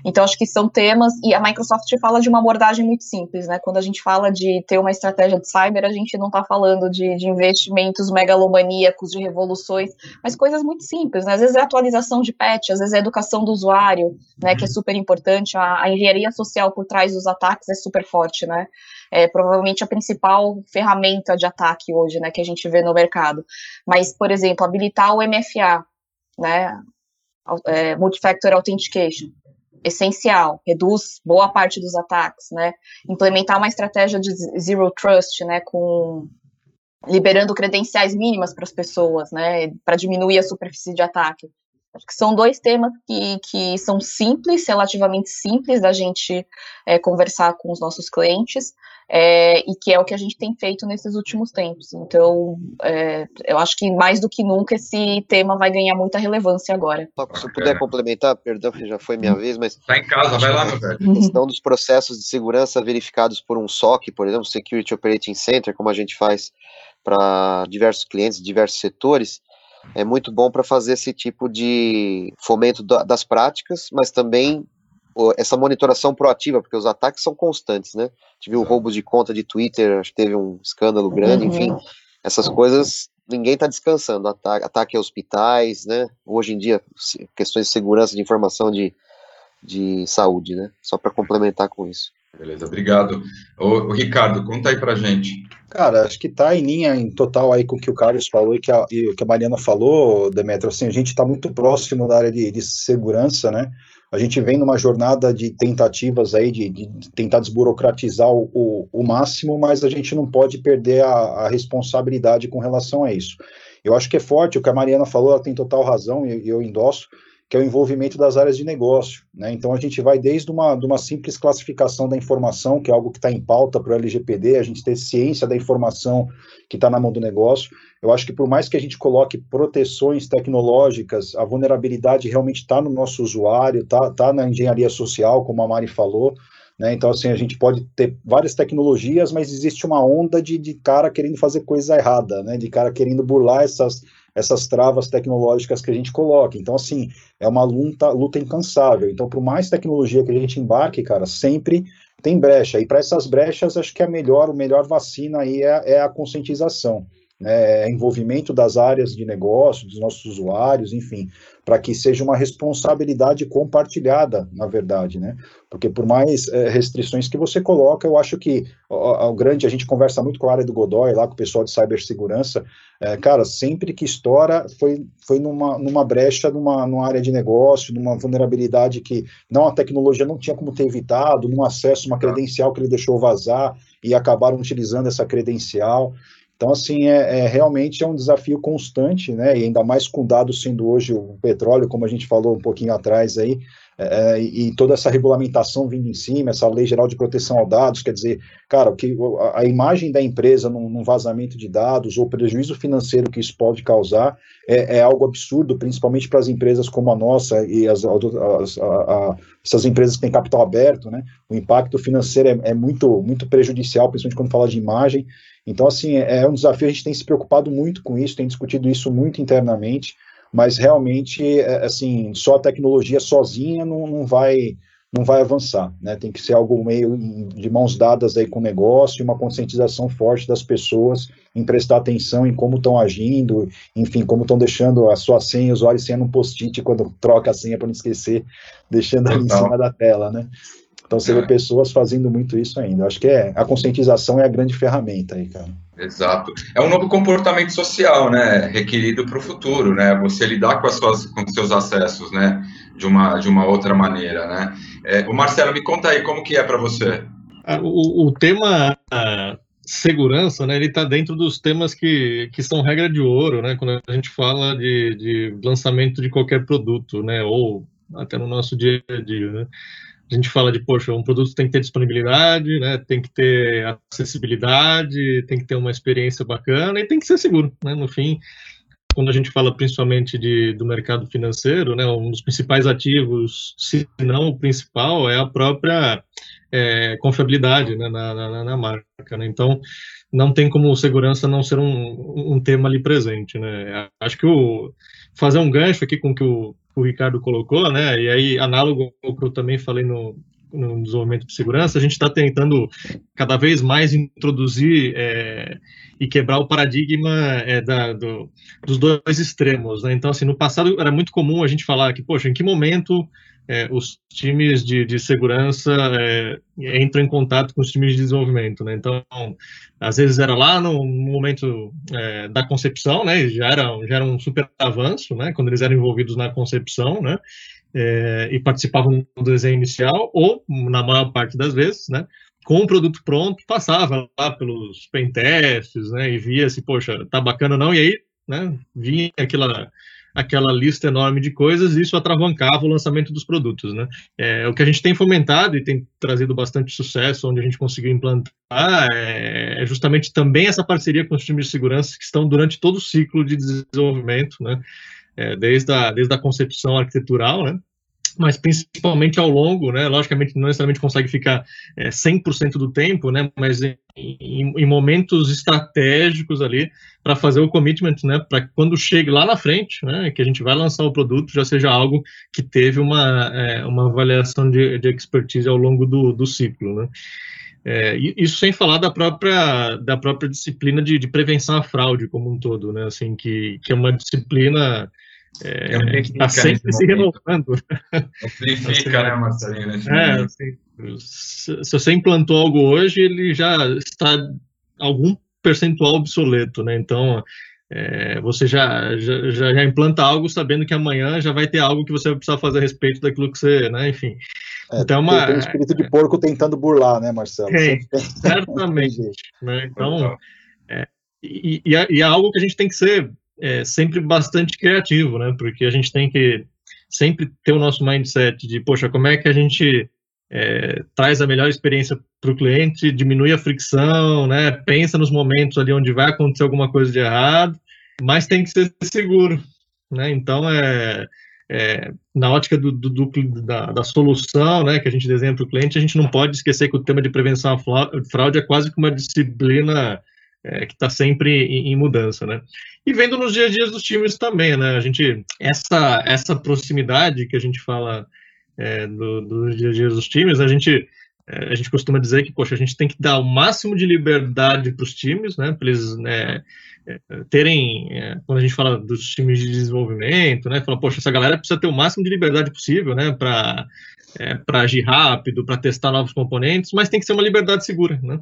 Então, acho que são temas, e a Microsoft fala de uma abordagem muito simples, né, quando a gente fala de ter uma estratégia de cyber, a gente não está falando de, de, investimentos megalomaníacos, de revoluções, mas coisas muito simples, né, às vezes é atualização de patch, às vezes é educação do usuário, né, que é super importante, a, a engenharia social por trás dos ataques é super forte, né, é provavelmente a principal ferramenta de ataque hoje, né, que a gente vê no mercado. Mas, por exemplo, habilitar o MFA, né, é, Multifactor Authentication, essencial, reduz boa parte dos ataques, né, implementar uma estratégia de Zero Trust, né, com liberando credenciais mínimas para as pessoas, né, para diminuir a superfície de ataque. Acho que são dois temas que, que são simples, relativamente simples da gente é, conversar com os nossos clientes, é, e que é o que a gente tem feito nesses últimos tempos. Então, é, eu acho que mais do que nunca esse tema vai ganhar muita relevância agora. Se eu puder complementar, perdão, que já foi minha vez, mas. Está em casa, vai lá, meu velho. A questão dos processos de segurança verificados por um SOC, por exemplo, Security Operating Center, como a gente faz para diversos clientes, diversos setores, é muito bom para fazer esse tipo de fomento das práticas, mas também essa monitoração proativa, porque os ataques são constantes, né? Tive o roubo de conta de Twitter, acho que teve um escândalo grande, uhum. enfim, essas coisas ninguém está descansando. Ataque, ataque a hospitais, né? Hoje em dia, questões de segurança de informação de, de saúde, né? Só para complementar com isso. Beleza, obrigado. O, Ricardo, conta aí para gente. Cara, acho que está em linha em total aí com o que o Carlos falou e que a, e que a Mariana falou, Demetrio. Assim, a gente está muito próximo da área de, de, segurança, né? A gente vem numa jornada de tentativas aí de, de tentar desburocratizar o, o, o, máximo, mas a gente não pode perder a, a responsabilidade com relação a isso. Eu acho que é forte, o que a Mariana falou, ela tem total razão e eu endosso que é o envolvimento das áreas de negócio. Né? Então, a gente vai desde uma, de uma simples classificação da informação, que é algo que está em pauta para o LGPD, a gente ter ciência da informação que está na mão do negócio. Eu acho que, por mais que a gente coloque proteções tecnológicas, a vulnerabilidade realmente está no nosso usuário, está tá na engenharia social, como a Mari falou. Né? Então, assim, a gente pode ter várias tecnologias, mas existe uma onda de, de cara querendo fazer coisa errada, né? de cara querendo burlar essas essas travas tecnológicas que a gente coloca. Então, assim, é uma luta, luta incansável. Então, por mais tecnologia que a gente embarque, cara, sempre tem brecha. E para essas brechas, acho que a melhor, o melhor vacina aí é, é a conscientização né, envolvimento das áreas de negócio, dos nossos usuários, enfim, para que seja uma responsabilidade compartilhada, na verdade, né? Porque por mais é, restrições que você coloca, eu acho que o, o, grande, a gente conversa muito com a área do Godoy, lá com o pessoal de cibersegurança, é, cara, sempre que estoura foi, foi numa, numa brecha, numa, numa área de negócio, numa vulnerabilidade que não a tecnologia não tinha como ter evitado, num acesso, uma credencial que ele deixou vazar e acabaram utilizando essa credencial. Então, assim, é, é, realmente é um desafio constante, né? E ainda mais com dados sendo hoje o petróleo, como a gente falou um pouquinho atrás aí, é, é e toda essa regulamentação vindo em cima, essa lei geral de proteção aos dados, quer dizer, cara, que a, imagem da empresa num, num, vazamento de dados ou prejuízo financeiro que isso pode causar é, é algo absurdo, principalmente para as empresas como a nossa e as, as a, a, essas empresas que têm capital aberto, né? O impacto financeiro é, é muito, muito prejudicial, principalmente quando fala de imagem. Então, assim, é, é um desafio, a gente tem se preocupado muito com isso, tem discutido isso muito internamente, mas realmente, é, assim, só a tecnologia sozinha não, não vai não vai avançar, né? Tem que ser algo meio de mãos dadas aí com o negócio, uma conscientização forte das pessoas em prestar atenção em como estão agindo, enfim, como estão deixando a sua senha, o usuário senha num post-it quando troca a senha para não esquecer, deixando ali em cima da tela, né? Então você é. vê pessoas fazendo muito isso ainda. Eu acho que é a conscientização é a grande ferramenta aí, cara. Exato. É um novo comportamento social, né, requerido para o futuro, né? Você lidar com as suas, com os seus acessos, né, de uma de uma outra maneira, né? É, o Marcelo, me conta aí como que é para você. Ah, o, o tema segurança, né, ele está dentro dos temas que, que são regra de ouro, né? Quando a gente fala de, de lançamento de qualquer produto, né, ou até no nosso dia a dia, né? A gente fala de, poxa, um produto tem que ter disponibilidade, né, tem que ter acessibilidade, tem que ter uma experiência bacana e tem que ser seguro, né, no fim, quando a gente fala principalmente de, do mercado financeiro, né, um dos principais ativos, se não o principal, é a própria é, confiabilidade né, na, na, na, marca, né, então não tem como segurança não ser um, um tema ali presente, né, acho que o fazer um gancho aqui com o que o o Ricardo colocou, né? E aí, análogo ao que eu também falei no, no desenvolvimento de segurança, a gente está tentando cada vez mais introduzir é, e quebrar o paradigma é, da, do, dos dois extremos. Né? Então, assim, no passado era muito comum a gente falar que, poxa, em que momento é, os times de, de segurança é, entram em contato com os times de desenvolvimento, né? Então, às vezes era lá no, momento é, da concepção, né? Já era, já era um super avanço, né? Quando eles eram envolvidos na concepção, né? É, e participavam do desenho inicial, ou, na maior parte das vezes, né? Com o produto pronto, passava lá pelos pentests, né? E via se, poxa, tá bacana não, e aí, né? Vinha aquela aquela lista enorme de coisas e isso atravancava o lançamento dos produtos, né? É, o que a gente tem fomentado e tem trazido bastante sucesso, onde a gente conseguiu implantar, é, é justamente também essa parceria com os times de segurança que estão durante todo o ciclo de desenvolvimento, né? É, desde, a, desde a concepção arquitetural, né? Mas principalmente ao longo, né? Logicamente não necessariamente consegue ficar é, 100% do tempo, né? Mas em, em, momentos estratégicos ali para fazer o commitment, né? Para quando chegue lá na frente, né? Que a gente vai lançar o produto já seja algo que teve uma, é, uma avaliação de, de expertise ao longo do, do ciclo, né? É, isso sem falar da própria, da própria disciplina de, de prevenção à fraude como um todo, né? Assim, que, que é uma disciplina é, está sempre se renovando. Amplifica, né, Marcelinho? É, assim, se, se você implantou algo hoje, ele já está algum percentual obsoleto, né? Então, é, você já, já, já, implanta algo sabendo que amanhã já vai ter algo que você vai precisar fazer a respeito daquilo que você, né? Enfim. É, então, é uma, tem um espírito de porco tentando burlar, né, Marcelo? Tem, certamente. né? Então, é, e, e, é, e, é, algo que a gente tem que ser é, sempre bastante criativo, né? Porque a gente tem que sempre ter o nosso mindset de, poxa, como é que a gente é, traz a melhor experiência para o cliente, diminui a fricção, né? Pensa nos momentos ali onde vai acontecer alguma coisa de errado, mas tem que ser seguro, né? Então é, é na ótica do, do, do, da, da, solução, né? Que a gente desenha para o cliente, a gente não pode esquecer que o tema de prevenção à fraude é quase que uma disciplina é, que está sempre em, em, mudança, né? E vendo nos dias a dias dos times também, né? A gente essa essa proximidade que a gente fala é, do, do dia a dia dos times, a gente é, a gente costuma dizer que, poxa, a gente tem que dar o máximo de liberdade para os times, né, para eles né, é, terem, é, quando a gente fala dos times de desenvolvimento, né, fala, poxa, essa galera precisa ter o máximo de liberdade possível, né, para para agir rápido, para testar novos componentes, mas tem que ser uma liberdade segura, né.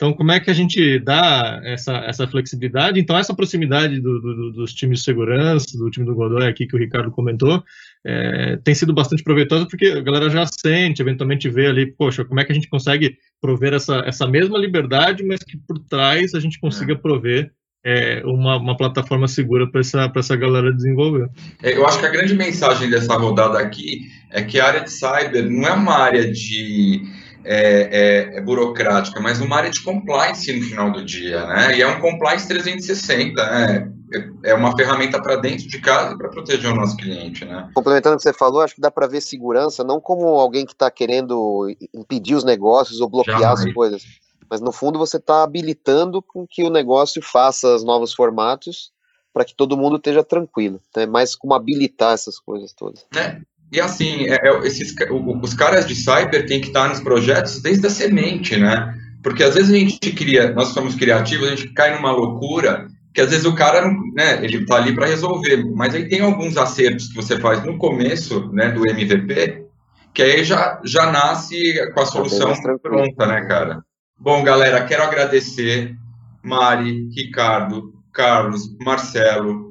Então, como é que a gente dá essa, essa flexibilidade? Então, essa proximidade do, do, dos times de segurança, do time do Godoy aqui que o Ricardo comentou, é, tem sido bastante proveitosa porque a galera já sente, eventualmente vê ali, poxa, como é que a gente consegue prover essa, essa mesma liberdade, mas que por trás a gente consiga é. prover é, uma, uma, plataforma segura para essa, essa galera desenvolver. É, eu acho que a grande mensagem dessa rodada aqui é que a área de cyber não é uma área de é, é, é, burocrática, mas uma área de compliance no final do dia, né? E é um compliance 360, né? É, é uma ferramenta para dentro de casa para proteger o nosso cliente, né? Complementando o que você falou, acho que dá para ver segurança não como alguém que está querendo impedir os negócios ou bloquear Jamais. as coisas, mas no fundo você está habilitando com que o negócio faça os novos formatos para que todo mundo esteja tranquilo. Então é mais como habilitar essas coisas todas. É, e assim, é, é, esses, os caras de cyber têm que estar nos projetos desde a semente, né? Porque às vezes a gente cria, nós somos criativos, a gente cai numa loucura que às vezes o cara, né, ele tá ali para resolver, mas aí tem alguns acertos que você faz no começo, né, do MVP, que aí já, já nasce com a solução pronta, né, cara? Bom, galera, quero agradecer Mari, Ricardo, Carlos, Marcelo,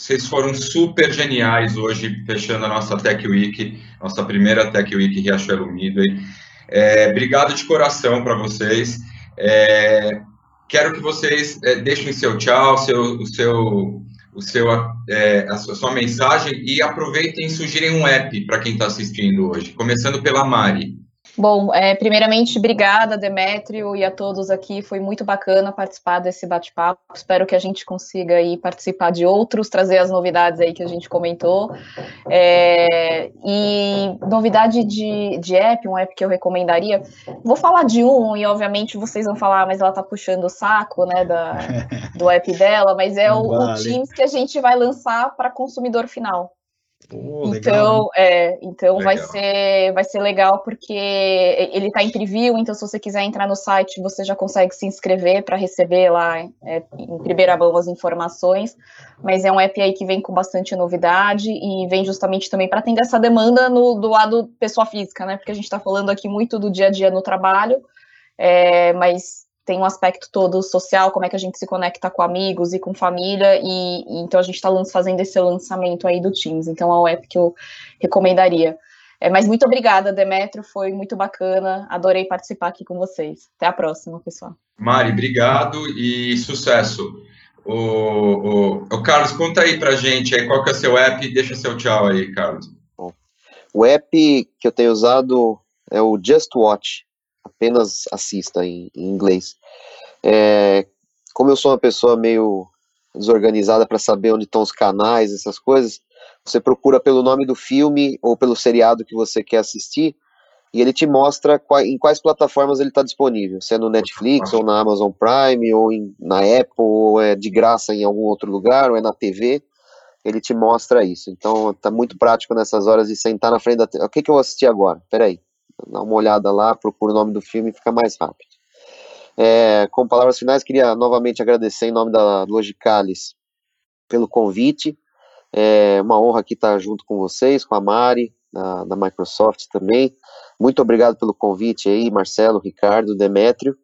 vocês foram super geniais hoje, fechando a nossa Tech Week, nossa primeira Tech Week Riachuelo Midway. É, obrigado de coração para vocês. É, quero que vocês é, deixem seu tchau, seu, o seu, o seu, é, a sua, sua mensagem e aproveitem e sugerem um app para quem está assistindo hoje, começando pela Mari. Bom, é, primeiramente, obrigada, Demétrio, e a todos aqui. Foi muito bacana participar desse bate-papo. Espero que a gente consiga aí participar de outros, trazer as novidades aí que a gente comentou. É, e novidade de, de app, um app que eu recomendaria. Vou falar de um, e obviamente vocês vão falar, mas ela tá puxando o saco, né, da, do app dela, mas é o, vale. o Teams que a gente vai lançar para consumidor final. Oh, então, é, então legal. vai ser vai ser legal porque ele está em preview, então se você quiser entrar no site, você já consegue se inscrever para receber lá é, em primeira mão as informações. Mas é um app aí que vem com bastante novidade e vem justamente também para atender essa demanda no, do lado pessoa física, né? Porque a gente está falando aqui muito do dia a dia no trabalho, é, mas tem um aspecto todo social, como é que a gente se conecta com amigos e com família, e, e então a gente está fazendo esse lançamento aí do Teams, então é um app que eu recomendaria. É, mas muito obrigada, Demetrio, foi muito bacana, adorei participar aqui com vocês. Até a próxima, pessoal. Mari, obrigado e sucesso. O, o, o Carlos, conta aí pra gente aí qual que é o seu app, deixa seu tchau aí, Carlos. O app que eu tenho usado é o Just Watch, apenas assista em, em inglês. É, como eu sou uma pessoa meio desorganizada para saber onde estão os canais, essas coisas, você procura pelo nome do filme ou pelo seriado que você quer assistir e ele te mostra em quais plataformas ele está disponível, se é no Netflix ou na Amazon Prime ou em, na Apple ou é de graça em algum outro lugar ou é na TV, ele te mostra isso. Então tá muito prático nessas horas de sentar na frente da TV. O que, que eu vou assistir agora? Peraí, dá uma olhada lá, procura o nome do filme e fica mais rápido. É, com palavras finais, queria novamente agradecer em nome da Logicalis pelo convite. É uma honra aqui estar junto com vocês, com a Mari, da, da Microsoft também. Muito obrigado pelo convite aí, Marcelo, Ricardo, Demétrio.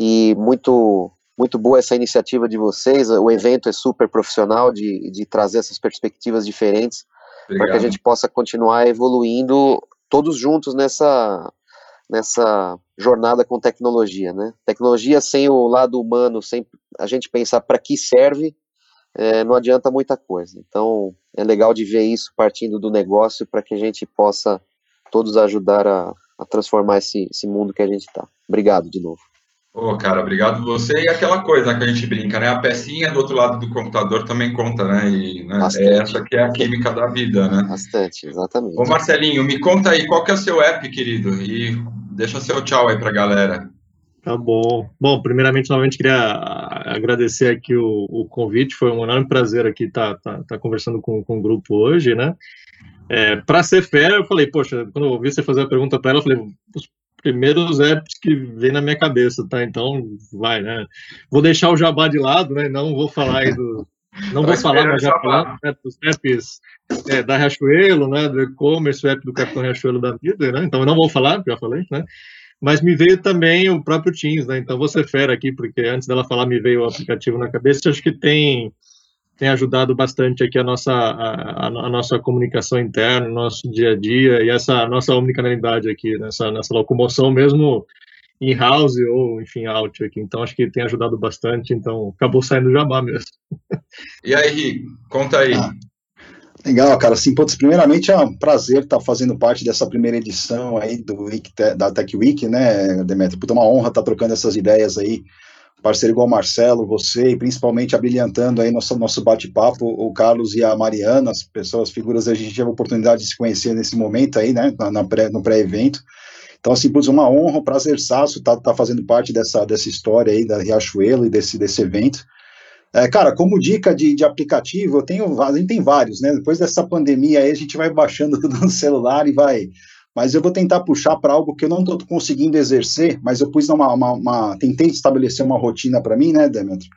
E muito, muito boa essa iniciativa de vocês. O evento é super profissional de, de trazer essas perspectivas diferentes para que a gente possa continuar evoluindo todos juntos nessa, nessa jornada com tecnologia, né? Tecnologia sem o lado humano, sem a gente pensar para que serve, é, não adianta muita coisa. Então, é legal de ver isso partindo do negócio para que a gente possa todos ajudar a, a transformar esse, esse mundo que a gente está. Obrigado de novo. Ô, oh, cara, obrigado você. E aquela coisa que a gente brinca, né? A pecinha do outro lado do computador também conta, né? E né? é essa que é a química da vida, né? Bastante, exatamente. Ô, Marcelinho, me conta aí, qual que é o seu app, querido? E deixa seu tchau aí pra galera. Tá bom. Bom, primeiramente, novamente, queria agradecer aqui o, o convite. Foi um enorme prazer aqui estar tá, tá, tá conversando com, com o grupo hoje, né? É, para ser fera, eu falei, poxa, quando eu ouvi você fazer a pergunta para ela, eu falei, primeiros apps que vem na minha cabeça, tá? Então, vai, né? Vou deixar o jabá de lado, né? Não vou falar aí do. Não vou falar, mas já falar né, dos apps é, da Riachuelo, né? Do e-commerce, o app do Capitão Riachuelo da vida, né? Então, eu não vou falar, já falei, né? Mas me veio também o próprio Teams, né? Então, vou ser fera aqui, porque antes dela falar, me veio o aplicativo na cabeça. Acho que tem tem ajudado bastante aqui a nossa, a, a, nossa comunicação interna, nosso dia a dia e essa nossa omnicanalidade aqui, nessa, nessa locomoção mesmo in house ou enfim out aqui. Então acho que tem ajudado bastante. Então acabou saindo jabá mesmo. E aí, Rick, conta aí. Ah, legal, cara. Assim, putz, primeiramente é um prazer estar fazendo parte dessa primeira edição aí do Week, da Tech Week, né, Demetrio? Puta, é uma honra estar trocando essas ideias aí parceiro igual Marcelo, você, e principalmente abrilhantando aí nosso, nosso bate-papo, o Carlos e a Mariana, as pessoas, figuras, a gente teve a oportunidade de se conhecer nesse momento aí, né, na, na pré, no pré-evento. Então, assim, putz, uma honra, um prazer saço estar tá, tá fazendo parte dessa, dessa história aí da Riachuelo e desse, desse evento. É, cara, como dica de, de aplicativo, eu tenho, a gente tem vários, né? Depois dessa pandemia aí, a gente vai baixando tudo no celular e vai mas eu vou tentar puxar para algo que eu não estou conseguindo exercer, mas eu pus uma, uma, uma tentei estabelecer uma rotina para mim, né, Demetrio?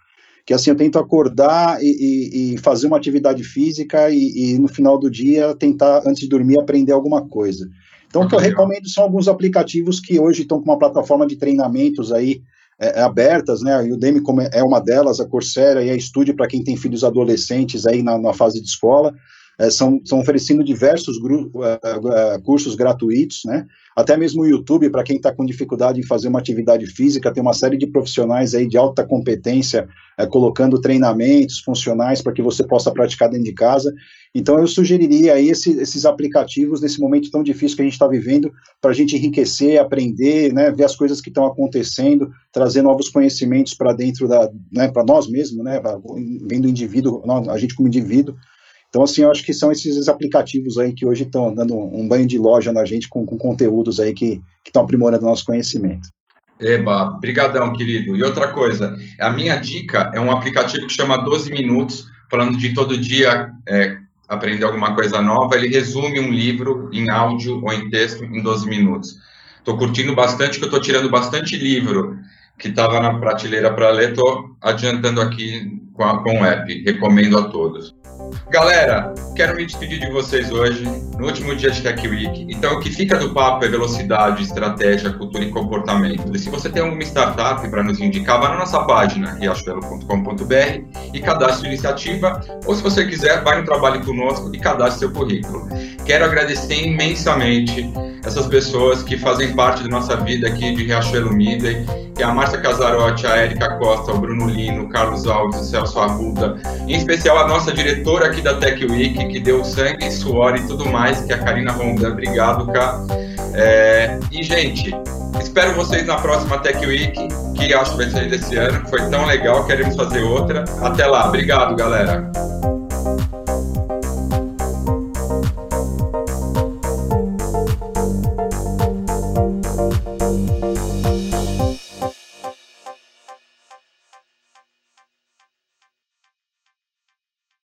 Que assim, eu tento acordar e, e, e fazer uma atividade física e, e, no final do dia tentar, antes de dormir, aprender alguma coisa. Então, o que eu recomendo são alguns aplicativos que hoje estão com uma plataforma de treinamentos aí é, é abertas, né? A Udemy é uma delas, a Coursera e a Studio para quem tem filhos adolescentes aí na, na fase de escola é, são, são oferecendo diversos é, é, cursos gratuitos, né? Até mesmo o YouTube, para quem está com dificuldade em fazer uma atividade física, tem uma série de profissionais aí de alta competência é, colocando treinamentos funcionais para que você possa praticar dentro de casa. Então, eu sugeriria aí esse, esses aplicativos nesse momento tão difícil que a gente está vivendo, para a gente enriquecer, aprender, né, ver as coisas que estão acontecendo, trazer novos conhecimentos para dentro da, né, para nós mesmos, né, vendo o indivíduo, a gente como indivíduo, então, assim, eu acho que são esses aplicativos aí que hoje estão dando um banho de loja na gente com, com conteúdos aí que estão aprimorando nosso conhecimento. Eba, brigadão, querido. E outra coisa, a minha dica é um aplicativo que chama 12 Minutos, falando de todo dia é, aprender alguma coisa nova. Ele resume um livro em áudio ou em texto em 12 minutos. Estou curtindo bastante, que eu estou tirando bastante livro que estava na prateleira para ler, estou adiantando aqui com, com o app. Recomendo a todos. Galera, quero me despedir de vocês hoje, no último dia de Tech Week. Então, o que fica do papo é velocidade, estratégia, cultura e comportamento. E se você tem alguma startup para nos indicar, vá na nossa página, riachuelo.com.br e cadastre iniciativa. Ou se você quiser, vai no trabalho conosco e cadastre seu currículo. Quero agradecer imensamente essas pessoas que fazem parte da nossa vida aqui de Riachuelo Midway, que é a Márcia Casarotti, a Érica Costa, o Bruno Lino, o Carlos Alves, o Celso Arruda, em especial a nossa diretora aqui da Tech Week, que deu sangue, suor e tudo mais, que é a Karina Rondan. Obrigado, Cá. É... E, gente, espero vocês na próxima Tech Week, que acho que vai ser desse ano, foi tão legal, queremos fazer outra. Até lá, obrigado, galera.